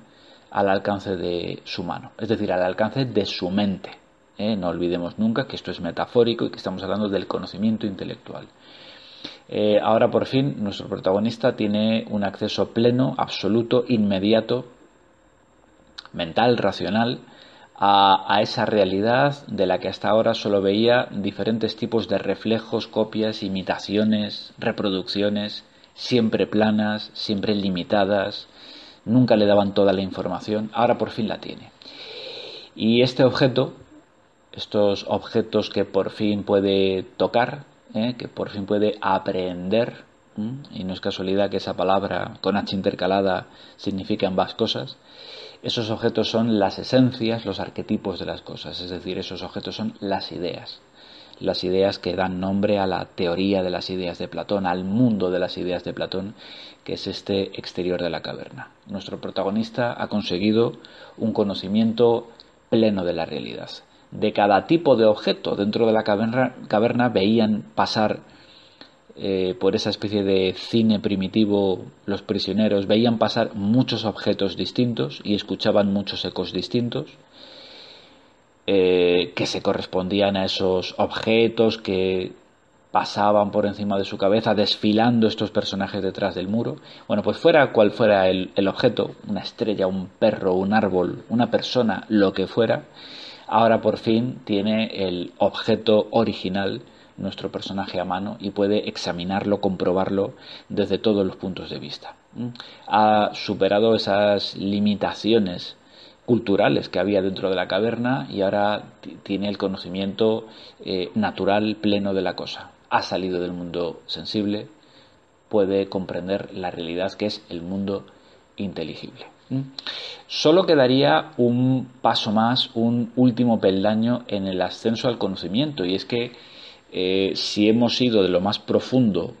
al alcance de su mano, es decir, al alcance de su mente. ¿Eh? No olvidemos nunca que esto es metafórico y que estamos hablando del conocimiento intelectual. Eh, ahora por fin nuestro protagonista tiene un acceso pleno, absoluto, inmediato, mental, racional, a, esa realidad de la que hasta ahora solo veía diferentes tipos de reflejos, copias, imitaciones, reproducciones, siempre planas, siempre limitadas, nunca le daban toda la información, ahora por fin la tiene. Y este objeto, estos objetos que por fin puede tocar, ¿eh? que por fin puede aprender, y no es casualidad que esa palabra con H intercalada significa ambas cosas, esos objetos son las esencias, los arquetipos de las cosas, es decir, esos objetos son las ideas, las ideas que dan nombre a la teoría de las ideas de Platón, al mundo de las ideas de Platón, que es este exterior de la caverna. Nuestro protagonista ha conseguido un conocimiento pleno de la realidad. De cada tipo de objeto dentro de la caverna, caverna veían pasar eh, por esa especie de cine primitivo, los prisioneros veían pasar muchos objetos distintos y escuchaban muchos ecos distintos eh, que se correspondían a esos objetos que pasaban por encima de su cabeza desfilando estos personajes detrás del muro. Bueno, pues fuera cual fuera el, el objeto, una estrella, un perro, un árbol, una persona, lo que fuera, ahora por fin tiene el objeto original nuestro personaje a mano y puede examinarlo, comprobarlo desde todos los puntos de vista. ¿Mm? Ha superado esas limitaciones culturales que había dentro de la caverna y ahora tiene el conocimiento eh, natural pleno de la cosa. Ha salido del mundo sensible, puede comprender la realidad que es el mundo inteligible. Solo quedaría un paso más, un último peldaño en el ascenso al conocimiento y es que eh, si hemos ido de lo más profundo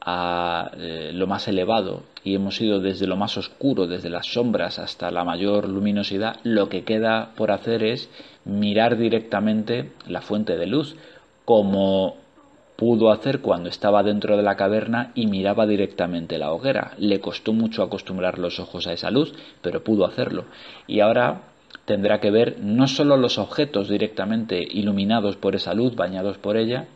a eh, lo más elevado y hemos ido desde lo más oscuro, desde las sombras hasta la mayor luminosidad, lo que queda por hacer es mirar directamente la fuente de luz, como pudo hacer cuando estaba dentro de la caverna y miraba directamente la hoguera. Le costó mucho acostumbrar los ojos a esa luz, pero pudo hacerlo. Y ahora tendrá que ver no solo los objetos directamente iluminados por esa luz, bañados por ella,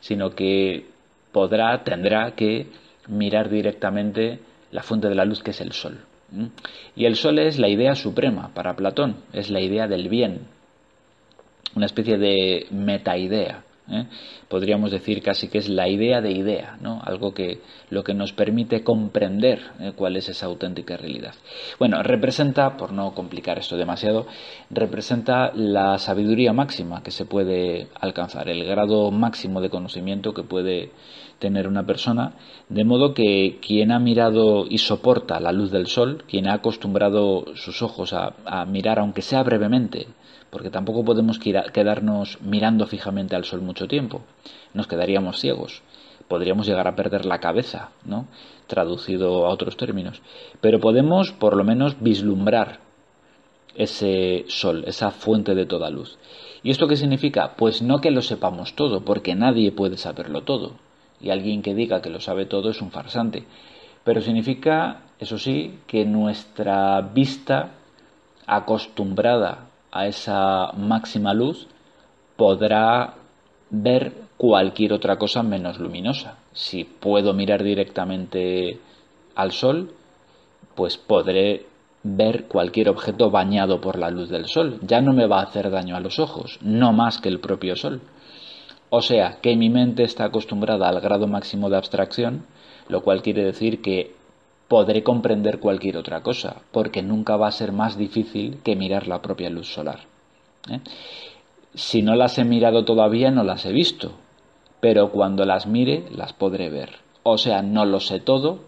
sino que podrá, tendrá que mirar directamente la fuente de la luz que es el sol. Y el sol es la idea suprema para Platón, es la idea del bien, una especie de metaidea. ¿Eh? Podríamos decir casi que es la idea de idea, ¿no? algo que lo que nos permite comprender ¿eh? cuál es esa auténtica realidad. Bueno, representa, por no complicar esto demasiado, representa la sabiduría máxima que se puede alcanzar, el grado máximo de conocimiento que puede tener una persona, de modo que quien ha mirado y soporta la luz del sol, quien ha acostumbrado sus ojos a mirar, aunque sea brevemente, porque tampoco podemos quedarnos mirando fijamente al sol mucho tiempo, nos quedaríamos ciegos, podríamos llegar a perder la cabeza, ¿no? Traducido a otros términos, pero podemos por lo menos vislumbrar ese sol, esa fuente de toda luz. ¿Y esto qué significa? Pues no que lo sepamos todo, porque nadie puede saberlo todo, y alguien que diga que lo sabe todo es un farsante, pero significa, eso sí, que nuestra vista acostumbrada a esa máxima luz, podrá ver cualquier otra cosa menos luminosa. Si puedo mirar directamente al sol, pues podré ver cualquier objeto bañado por la luz del sol. Ya no me va a hacer daño a los ojos, no más que el propio sol. O sea, que mi mente está acostumbrada al grado máximo de abstracción, lo cual quiere decir que podré comprender cualquier otra cosa, porque nunca va a ser más difícil que mirar la propia luz solar. ¿eh? Si no las he mirado todavía, no las he visto, pero cuando las mire, las podré ver. O sea, no lo sé todo,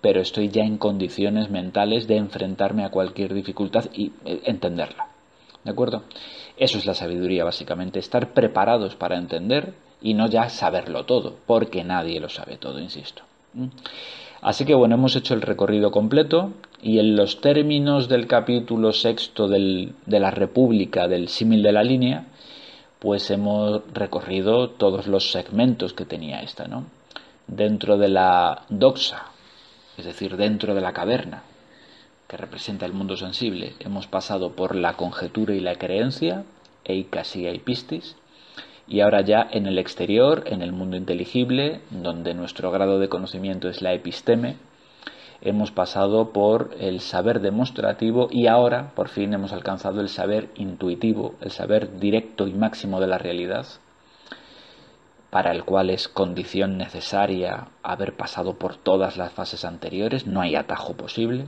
pero estoy ya en condiciones mentales de enfrentarme a cualquier dificultad y eh, entenderla. ¿De acuerdo? Eso es la sabiduría, básicamente, estar preparados para entender y no ya saberlo todo, porque nadie lo sabe todo, insisto. Así que bueno, hemos hecho el recorrido completo y en los términos del capítulo sexto de la República, del símil de la línea, pues hemos recorrido todos los segmentos que tenía esta, ¿no? Dentro de la doxa, es decir, dentro de la caverna, que representa el mundo sensible, hemos pasado por la conjetura y la creencia, eicas y pistis, y ahora ya en el exterior, en el mundo inteligible, donde nuestro grado de conocimiento es la episteme, hemos pasado por el saber demostrativo y ahora por fin hemos alcanzado el saber intuitivo, el saber directo y máximo de la realidad, para el cual es condición necesaria haber pasado por todas las fases anteriores, no hay atajo posible.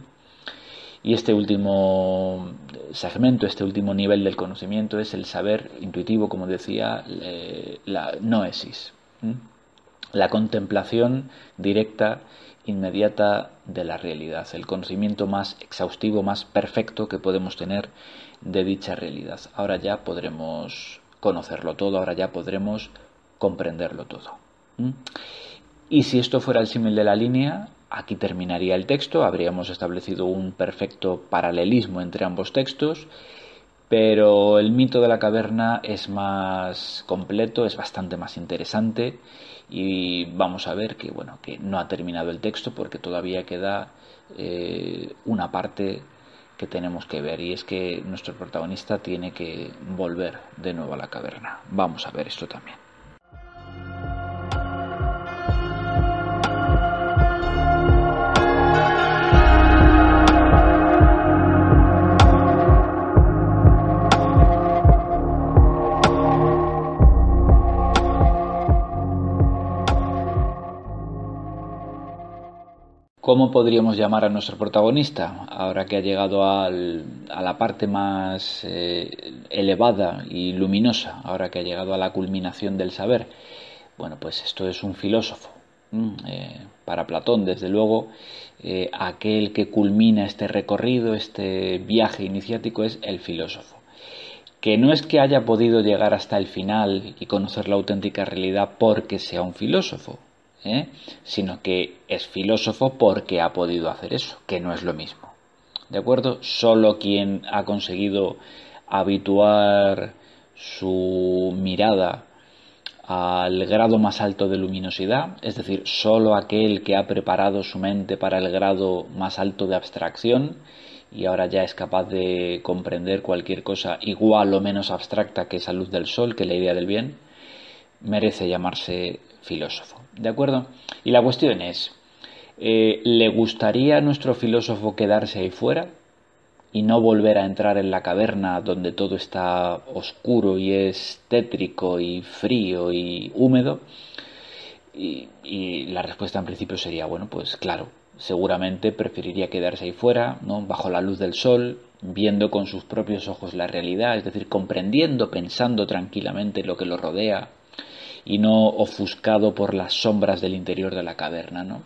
Y este último segmento, este último nivel del conocimiento es el saber intuitivo, como decía, la noesis, la contemplación directa, inmediata de la realidad, el conocimiento más exhaustivo, más perfecto que podemos tener de dicha realidad. Ahora ya podremos conocerlo todo, ahora ya podremos comprenderlo todo. Y si esto fuera el símil de la línea, Aquí terminaría el texto, habríamos establecido un perfecto paralelismo entre ambos textos, pero el mito de la caverna es más completo, es bastante más interesante y vamos a ver que bueno que no ha terminado el texto porque todavía queda eh, una parte que tenemos que ver y es que nuestro protagonista tiene que volver de nuevo a la caverna. Vamos a ver esto también. ¿Cómo podríamos llamar a nuestro protagonista ahora que ha llegado a la parte más eh, elevada y luminosa, ahora que ha llegado a la culminación del saber? Bueno, pues esto es un filósofo. Eh, para Platón, desde luego, eh, aquel que culmina este recorrido, este viaje iniciático es el filósofo. Que no es que haya podido llegar hasta el final y conocer la auténtica realidad porque sea un filósofo, ¿eh? sino que es filósofo porque ha podido hacer eso, que no es lo mismo. ¿De acuerdo? Solo quien ha conseguido habituar su mirada al grado más alto de luminosidad, es decir, solo aquel que ha preparado su mente para el grado más alto de abstracción y ahora ya es capaz de comprender cualquier cosa igual o menos abstracta que esa luz del sol, que la idea del bien, merece llamarse filósofo. ¿De acuerdo? Y la cuestión es, eh, ¿le gustaría a nuestro filósofo quedarse ahí fuera y no volver a entrar en la caverna donde todo está oscuro y es tétrico y frío y húmedo? Y, y, la respuesta en principio sería, bueno, pues claro, seguramente preferiría quedarse ahí fuera, ¿no? bajo la luz del sol, viendo con sus propios ojos la realidad, es decir, comprendiendo, pensando tranquilamente lo que lo rodea, y no ofuscado por las sombras del interior de la caverna, ¿no?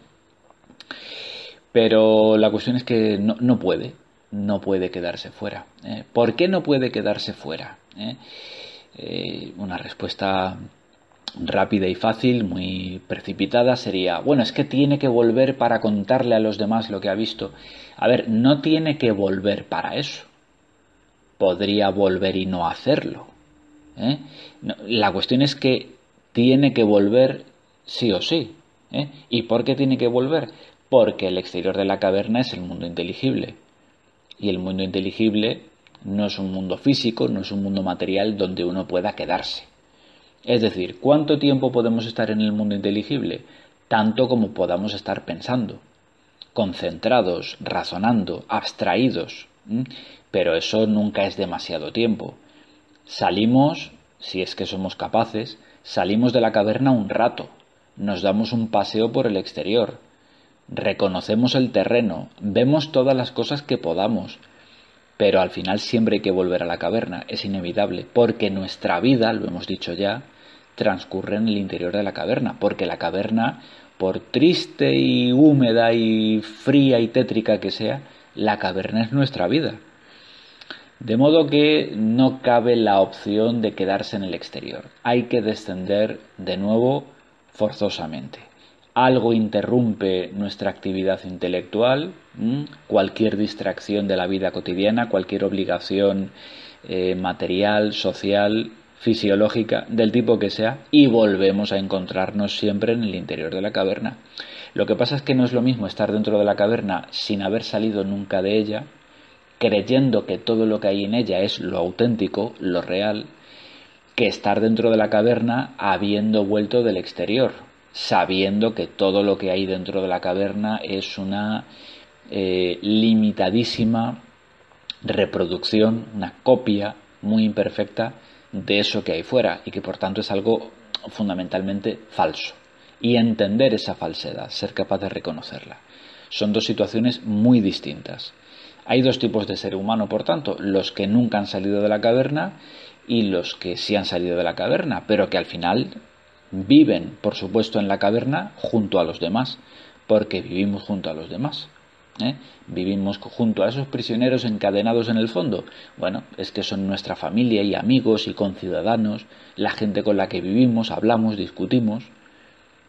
Pero la cuestión es que no, puede, no puede quedarse fuera. ¿eh? ¿Por qué no puede quedarse fuera? ¿Eh? Eh, una respuesta rápida y fácil, muy precipitada, sería, bueno, es que tiene que volver para contarle a los demás lo que ha visto. A ver, no tiene que volver para eso. Podría volver y no hacerlo. la cuestión es que tiene que volver sí o sí. ¿eh? ¿Y por qué tiene que volver? Porque el exterior de la caverna es el mundo inteligible. Y el mundo inteligible no es un mundo físico, no es un mundo material donde uno pueda quedarse. Es decir, ¿cuánto tiempo podemos estar en el mundo inteligible? Tanto como podamos estar pensando, concentrados, razonando, abstraídos. Pero eso nunca es demasiado tiempo. Salimos, si es que somos capaces, Salimos de la caverna un rato, nos damos un paseo por el exterior, reconocemos el terreno, vemos todas las cosas que podamos, pero al final siempre hay que volver a la caverna, es inevitable, porque nuestra vida, lo hemos dicho ya, transcurre en el interior de la caverna, porque la caverna, por triste y húmeda y fría y tétrica que sea, la caverna es nuestra vida. De modo que no cabe la opción de quedarse en el exterior. Hay que descender de nuevo forzosamente. Algo interrumpe nuestra actividad intelectual, cualquier distracción de la vida cotidiana, cualquier obligación eh, material, social, fisiológica, del tipo que sea, y volvemos a encontrarnos siempre en el interior de la caverna. Lo que pasa es que no es lo mismo estar dentro de la caverna sin haber salido nunca de ella, creyendo que todo lo que hay en ella es lo auténtico, lo real, que estar dentro de la caverna habiendo vuelto del exterior, sabiendo que todo lo que hay dentro de la caverna es una eh, limitadísima reproducción, una copia muy imperfecta de eso que hay fuera y que por tanto es algo fundamentalmente falso. Y entender esa falsedad, ser capaz de reconocerla. Son dos situaciones muy distintas. Hay dos tipos de ser humano, por tanto, los que nunca han salido de la caverna y los que sí han salido de la caverna, pero que al final viven, por supuesto, en la caverna junto a los demás, porque vivimos junto a los demás. ¿eh? Vivimos junto a esos prisioneros encadenados en el fondo. Bueno, es que son nuestra familia y amigos y conciudadanos, la gente con la que vivimos, hablamos, discutimos.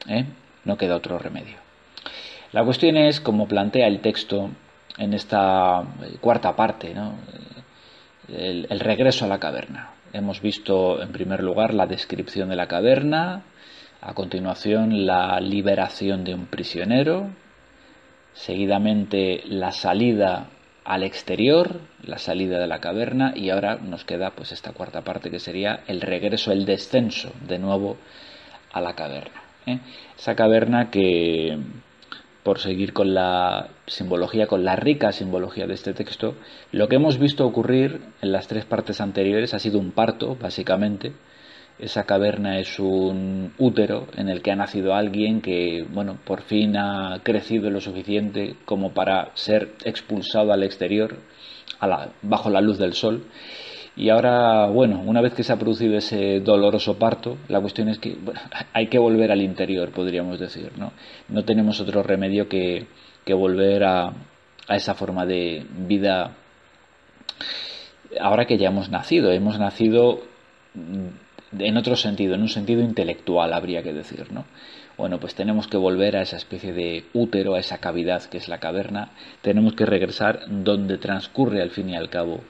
¿eh? No queda otro remedio. La cuestión es, como plantea el texto en esta eh, cuarta parte, el regreso a la caverna. Hemos visto en primer lugar la descripción de la caverna, a continuación la liberación de un prisionero, seguidamente la salida al exterior, la salida de la caverna y ahora nos queda pues esta cuarta parte que sería el regreso, el descenso de nuevo a la caverna. ¿eh? Esa caverna que por seguir con la simbología, con la rica simbología de este texto, lo que hemos visto ocurrir en las tres partes anteriores ha sido un parto, básicamente, esa caverna es un útero en el que ha nacido alguien que, bueno, por fin ha crecido lo suficiente como para ser expulsado al exterior, bajo la luz del sol. Y ahora, bueno, una vez que se ha producido ese doloroso parto, la cuestión es que hay que volver al interior, podríamos decir, ¿no? No tenemos otro remedio que, que volver a, a esa forma de vida ahora que ya hemos nacido. Hemos nacido en otro sentido, en un sentido intelectual habría que decir, ¿no? Bueno, pues tenemos que volver a esa especie de útero, a esa cavidad que es la caverna, tenemos que regresar donde transcurre al fin y al cabo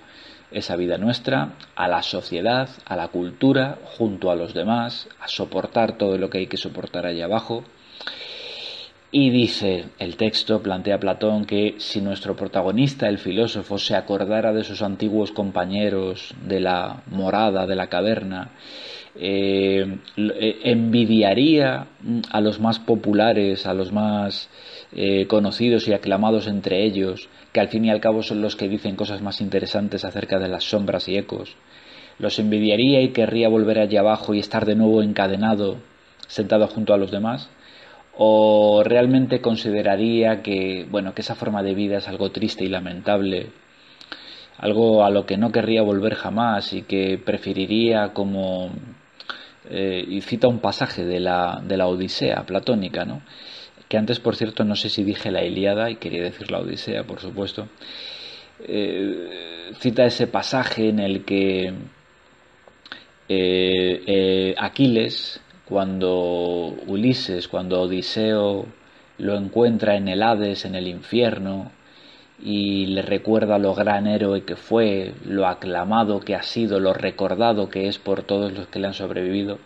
esa vida nuestra, a la sociedad, a la cultura, junto a los demás, a soportar todo lo que hay que soportar allá abajo, y dice el texto, plantea Platón, que si nuestro protagonista, el filósofo, se acordara de sus antiguos compañeros de la morada, de la caverna, eh, eh, envidiaría a los más populares, a los más eh, conocidos y aclamados entre ellos, que al fin y al cabo son los que dicen cosas más interesantes acerca de las sombras y ecos. Los envidiaría y querría volver allá abajo y estar de nuevo encadenado, sentado junto a los demás o realmente consideraría que bueno que esa forma de vida es algo triste y lamentable algo a lo que no querría volver jamás y que preferiría como eh, y cita un pasaje de la, de la Odisea platónica ¿no? que antes por cierto no sé si dije la Iliada y quería decir la Odisea por supuesto eh, cita ese pasaje en el que eh, Aquiles cuando Ulises, cuando Odiseo lo encuentra en el Hades, en el infierno, y le recuerda lo gran héroe que fue, lo aclamado que ha sido, lo recordado que es por todos los que le han sobrevivido,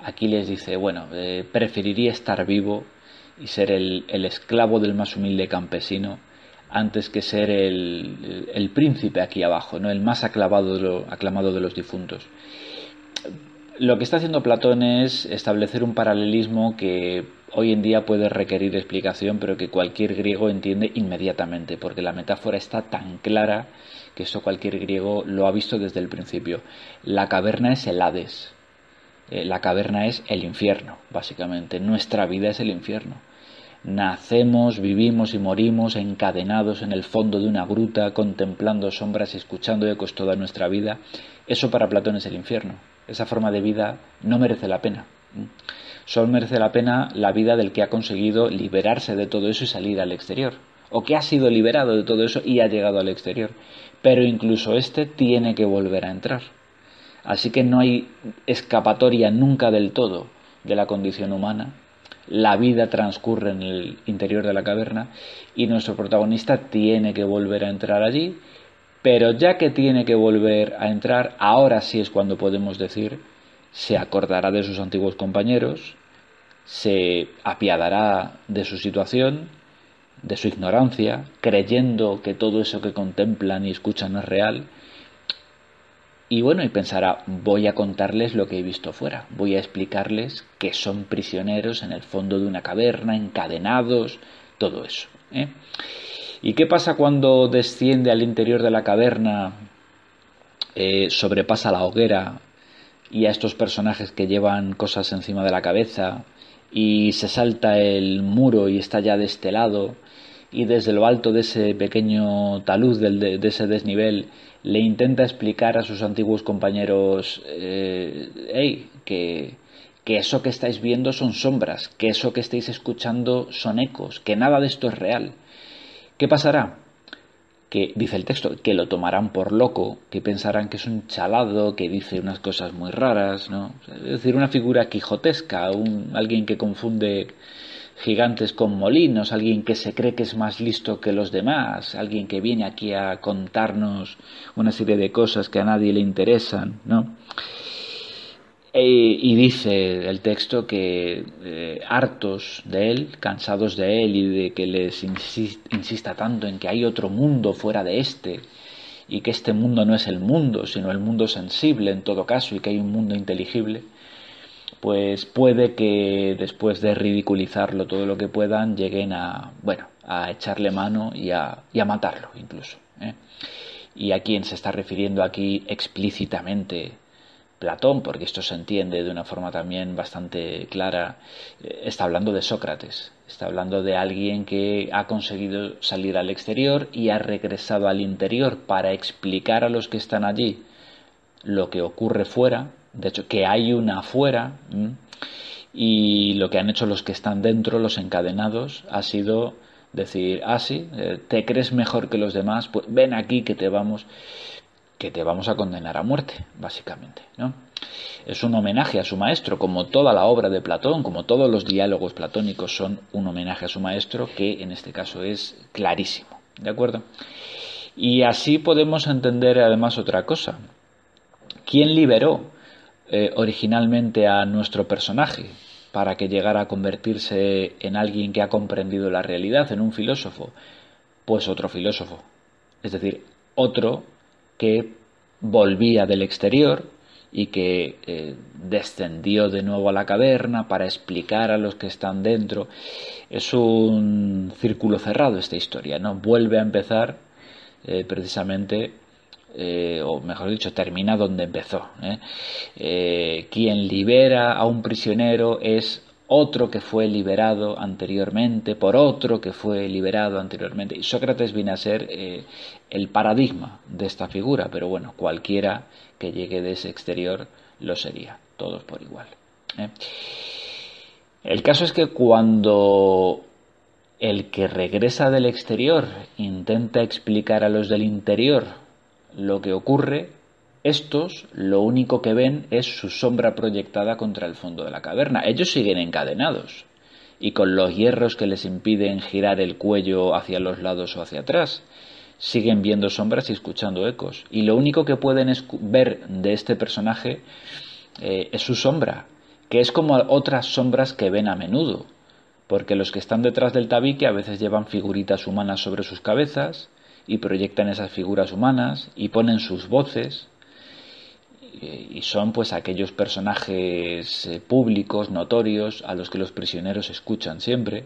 aquí les dice, bueno, eh, preferiría estar vivo y ser el, esclavo del más humilde campesino antes que ser el, el, príncipe aquí abajo, ¿no? el más aclamado aclamado de los difuntos. Lo que está haciendo Platón es establecer un paralelismo que hoy en día puede requerir explicación, pero que cualquier griego entiende inmediatamente, porque la metáfora está tan clara que eso cualquier griego lo ha visto desde el principio. La caverna es el Hades, eh, la caverna es el infierno, básicamente. Nuestra vida es el infierno. Nacemos, vivimos y morimos encadenados en el fondo de una gruta, contemplando sombras y escuchando ecos toda nuestra vida. Eso para Platón es el infierno esa forma de vida no merece la pena. Solo merece la pena la vida del que ha conseguido liberarse de todo eso y salir al exterior. O que ha sido liberado de todo eso y ha llegado al exterior. Pero incluso este tiene que volver a entrar. Así que no hay escapatoria nunca del todo de la condición humana. La vida transcurre en el interior de la caverna y nuestro protagonista tiene que volver a entrar allí pero ya que tiene que volver a entrar, ahora sí es cuando podemos decir, se acordará de sus antiguos compañeros, se apiadará de su situación, de su ignorancia, creyendo que todo eso que contemplan y escuchan es real, Y bueno, y pensará, voy a contarles lo que he visto fuera, voy a explicarles que son prisioneros en el fondo de una caverna, encadenados, todo eso. ¿eh? ¿Y qué pasa cuando desciende al interior de la caverna, eh, sobrepasa la hoguera y a estos personajes que llevan cosas encima de la cabeza y se salta el muro y está ya de este lado y desde lo alto de ese pequeño talud de, ese desnivel le intenta explicar a sus antiguos compañeros eh, que, que eso que estáis viendo son sombras, que eso que estáis escuchando son ecos, que nada de esto es real. ¿Qué pasará? que dice el texto, que lo tomarán por loco, que pensarán que es un chalado, que dice unas cosas muy raras, ¿no? Es decir, una figura quijotesca, un, alguien que confunde gigantes con molinos, alguien que se cree que es más listo que los demás, alguien que viene aquí a contarnos una serie de cosas que a nadie le interesan, ¿no? E, y dice el texto que eh, hartos de él, cansados de él y de que les insista tanto en que hay otro mundo fuera de este y que este mundo no es el mundo, sino el mundo sensible en todo caso y que hay un mundo inteligible, pues puede que después de ridiculizarlo todo lo que puedan lleguen a, bueno, a echarle mano y a, y a matarlo incluso. ¿eh? Y a quién se está refiriendo aquí explícitamente Platón, porque esto se entiende de una forma también bastante clara, eh, está hablando de Sócrates, está hablando de alguien que ha conseguido salir al exterior y ha regresado al interior para explicar a los que están allí lo que ocurre fuera, de hecho que hay una afuera, y lo que han hecho los que están dentro, los encadenados, ha sido decir, ah, sí, eh, te crees mejor que los demás, pues ven aquí que te vamos que te vamos a condenar a muerte, básicamente. ¿no? Es un homenaje a su maestro, como toda la obra de Platón, como todos los diálogos platónicos son un homenaje a su maestro, que en este caso es clarísimo. ¿De acuerdo? Y así podemos entender además otra cosa. ¿Quién liberó eh, originalmente a nuestro personaje para que llegara a convertirse en alguien que ha comprendido la realidad, en un filósofo? Pues otro filósofo. Es decir, otro que volvía del exterior y que eh, descendió de nuevo a la caverna para explicar a los que están dentro. Es un círculo cerrado esta historia, ¿no? Vuelve a empezar eh, precisamente, eh, o mejor dicho, termina donde empezó. quien libera a un prisionero es otro que fue liberado anteriormente, por otro que fue liberado anteriormente. Y Sócrates viene a ser el paradigma de esta figura, pero bueno, cualquiera que llegue de ese exterior lo sería, todos por igual. ¿eh? El caso es que cuando el que regresa del exterior intenta explicar a los del interior lo que ocurre, estos lo único que ven es su sombra proyectada contra el fondo de la caverna. Ellos siguen encadenados y con los hierros que les impiden girar el cuello hacia los lados o hacia atrás. Siguen viendo sombras y escuchando ecos. Y lo único que pueden ver de este personaje eh, es su sombra, que es como otras sombras que ven a menudo. Porque los que están detrás del tabique a veces llevan figuritas humanas sobre sus cabezas y proyectan esas figuras humanas y ponen sus voces y son pues aquellos personajes eh, públicos, notorios, a los que los prisioneros escuchan siempre.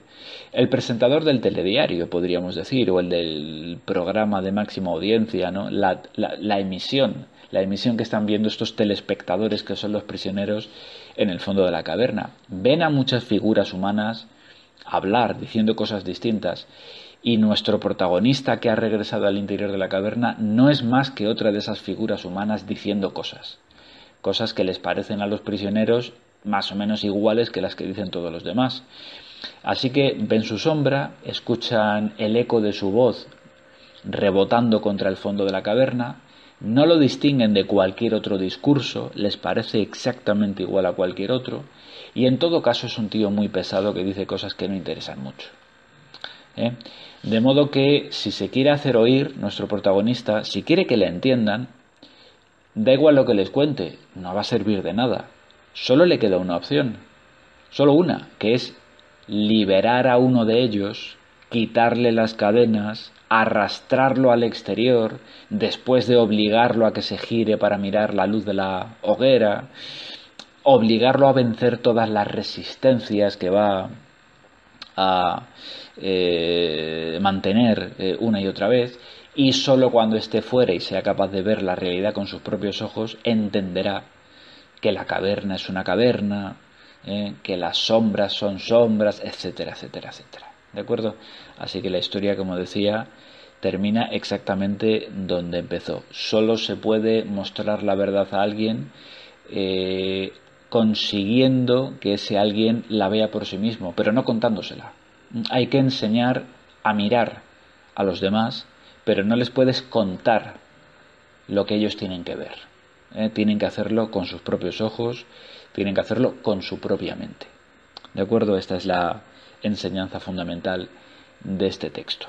El presentador del telediario, podríamos decir, o el del programa de máxima audiencia, ¿no? la, la emisión, la emisión que están viendo estos telespectadores que son los prisioneros en el fondo de la caverna. Ven a muchas figuras humanas hablar, diciendo cosas distintas y nuestro protagonista que ha regresado al interior de la caverna no es más que otra de esas figuras humanas diciendo cosas, cosas que les parecen a los prisioneros más o menos iguales que las que dicen todos los demás. Así que ven su sombra, escuchan el eco de su voz rebotando contra el fondo de la caverna, no lo distinguen de cualquier otro discurso, les parece exactamente igual a cualquier otro, y en todo caso es un tío muy pesado que dice cosas que no interesan mucho. ¿eh? De modo que si se quiere hacer oír nuestro protagonista, si quiere que le entiendan, da igual lo que les cuente, no va a servir de nada. Solo le queda una opción, solo una, que es liberar a uno de ellos quitarle las cadenas, arrastrarlo al exterior, después de obligarlo a que se gire para mirar la luz de la hoguera, obligarlo a vencer todas las resistencias que va a eh, mantener eh, una y otra vez, y solo cuando esté fuera y sea capaz de ver la realidad con sus propios ojos, entenderá que la caverna es una caverna, eh, que las sombras son sombras, etcétera, etcétera, etcétera. ¿De acuerdo? Así que la historia, como decía, termina exactamente donde empezó. Solo se puede mostrar la verdad a alguien consiguiendo que ese alguien la vea por sí mismo, pero no contándosela. Hay que enseñar a mirar a los demás, pero no les puedes contar lo que ellos tienen que ver. ¿eh? Tienen que hacerlo con sus propios ojos, tienen que hacerlo con su propia mente. ¿De acuerdo? Esta es la, enseñanza fundamental de este texto.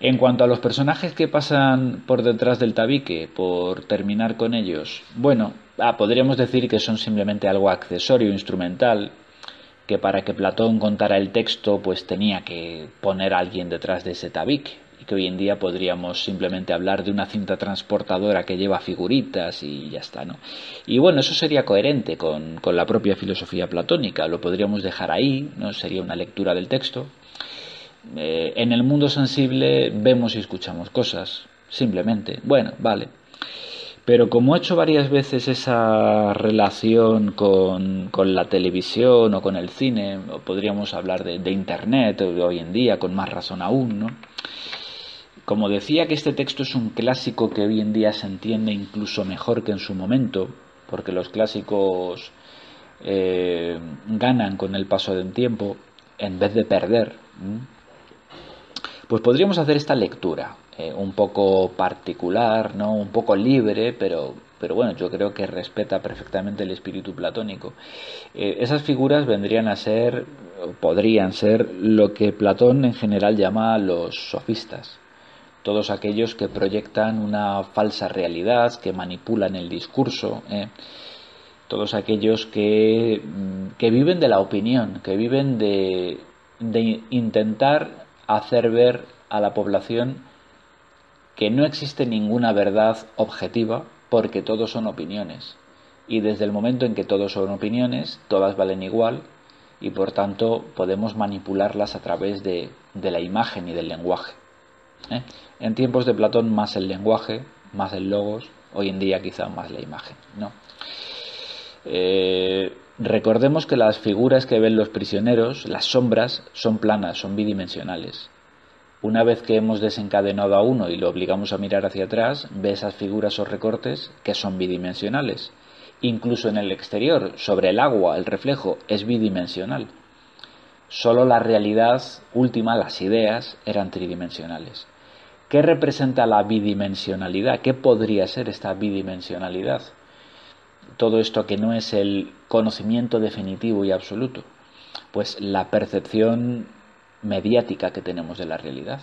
En cuanto a los personajes que pasan por detrás del tabique, por terminar con ellos, bueno, ah, podríamos decir que son simplemente algo accesorio, instrumental, que para que Platón contara el texto, pues tenía que poner a alguien detrás de ese tabique y que hoy en día podríamos simplemente hablar de una cinta transportadora que lleva figuritas y ya está, ¿no? Y bueno, eso sería coherente con, la propia filosofía platónica, lo podríamos dejar ahí, ¿no? Sería una lectura del texto. Eh, en el mundo sensible vemos y escuchamos cosas, simplemente. Bueno, vale. Pero como he hecho varias veces esa relación con, la televisión o con el cine, o podríamos hablar de, de Internet hoy en día, con más razón aún, ¿no? Como decía que este texto es un clásico que hoy en día se entiende incluso mejor que en su momento, porque los clásicos eh, ganan con el paso del tiempo en vez de perder, pues podríamos hacer esta lectura, eh, un poco particular, ¿no? un poco libre, pero, pero bueno, yo creo que respeta perfectamente el espíritu platónico. Eh, esas figuras vendrían a ser, podrían ser, lo que Platón en general llama los sofistas todos aquellos que proyectan una falsa realidad, que manipulan el discurso, ¿eh? todos aquellos que, mm, que, viven de la opinión, que viven de, de intentar hacer ver a la población que no existe ninguna verdad objetiva porque todos son opiniones. Y desde el momento en que todos son opiniones, todas valen igual y por tanto podemos manipularlas a través de, de la imagen y del lenguaje. ¿eh? En tiempos de Platón más el lenguaje, más el logos, hoy en día quizá más la imagen. ¿no? Eh, recordemos que las figuras que ven los prisioneros, las sombras, son planas, son bidimensionales. Una vez que hemos desencadenado a uno y lo obligamos a mirar hacia atrás, ve esas figuras o recortes que son bidimensionales. Incluso en el exterior, sobre el agua, el reflejo es bidimensional. Solo la realidad última, las ideas, eran tridimensionales. ¿Qué representa la bidimensionalidad? ¿Qué podría ser esta bidimensionalidad? Todo esto que no es el conocimiento definitivo y absoluto. Pues la percepción mediática que tenemos de la realidad.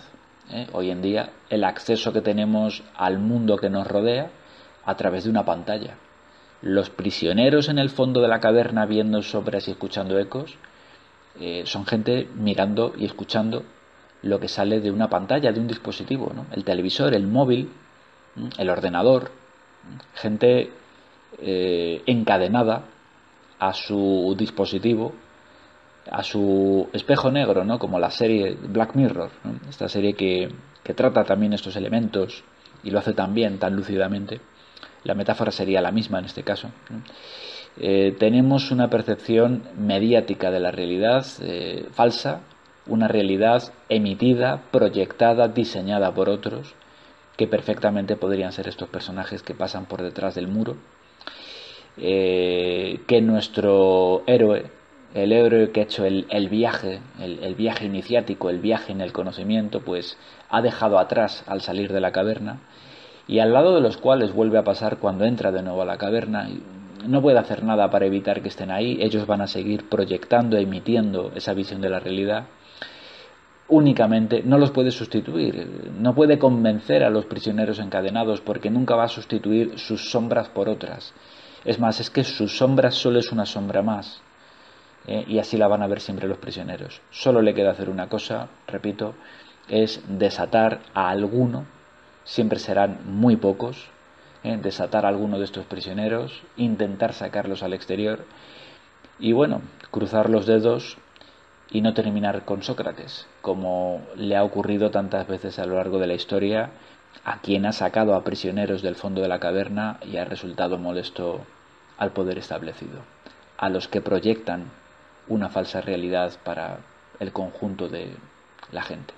¿eh? Hoy en día el acceso que tenemos al mundo que nos rodea a través de una pantalla. Los prisioneros en el fondo de la caverna viendo sombras y escuchando ecos eh, son gente mirando y escuchando lo que sale de una pantalla, de un dispositivo, ¿no? el televisor, el móvil, el ordenador, gente eh, encadenada a su dispositivo, a su espejo negro, ¿no? como la serie Black Mirror, esta serie que, trata también estos elementos y lo hace también tan lúcidamente. La metáfora sería la misma en este caso. Eh, tenemos una percepción mediática de la realidad eh, falsa una realidad emitida, proyectada, diseñada por otros, que perfectamente podrían ser estos personajes que pasan por detrás del muro, eh, que nuestro héroe, el héroe que ha hecho el, viaje, el, viaje iniciático, el viaje en el conocimiento, pues ha dejado atrás al salir de la caverna, y al lado de los cuales vuelve a pasar cuando entra de nuevo a la caverna, no puede hacer nada para evitar que estén ahí, ellos van a seguir proyectando, emitiendo esa visión de la realidad, únicamente no los puede sustituir, no puede convencer a los prisioneros encadenados porque nunca va a sustituir sus sombras por otras. Es más, es que sus sombras solo es una sombra más. ¿Eh? y así la van a ver siempre los prisioneros. Solo le queda hacer una cosa, repito, es desatar a alguno, siempre serán muy pocos, ¿eh? desatar a alguno de estos prisioneros, intentar sacarlos al exterior y bueno, cruzar los dedos y no terminar con Sócrates, como le ha ocurrido tantas veces a lo largo de la historia a quien ha sacado a prisioneros del fondo de la caverna y ha resultado molesto al poder establecido, a los que proyectan una falsa realidad para el conjunto de la gente.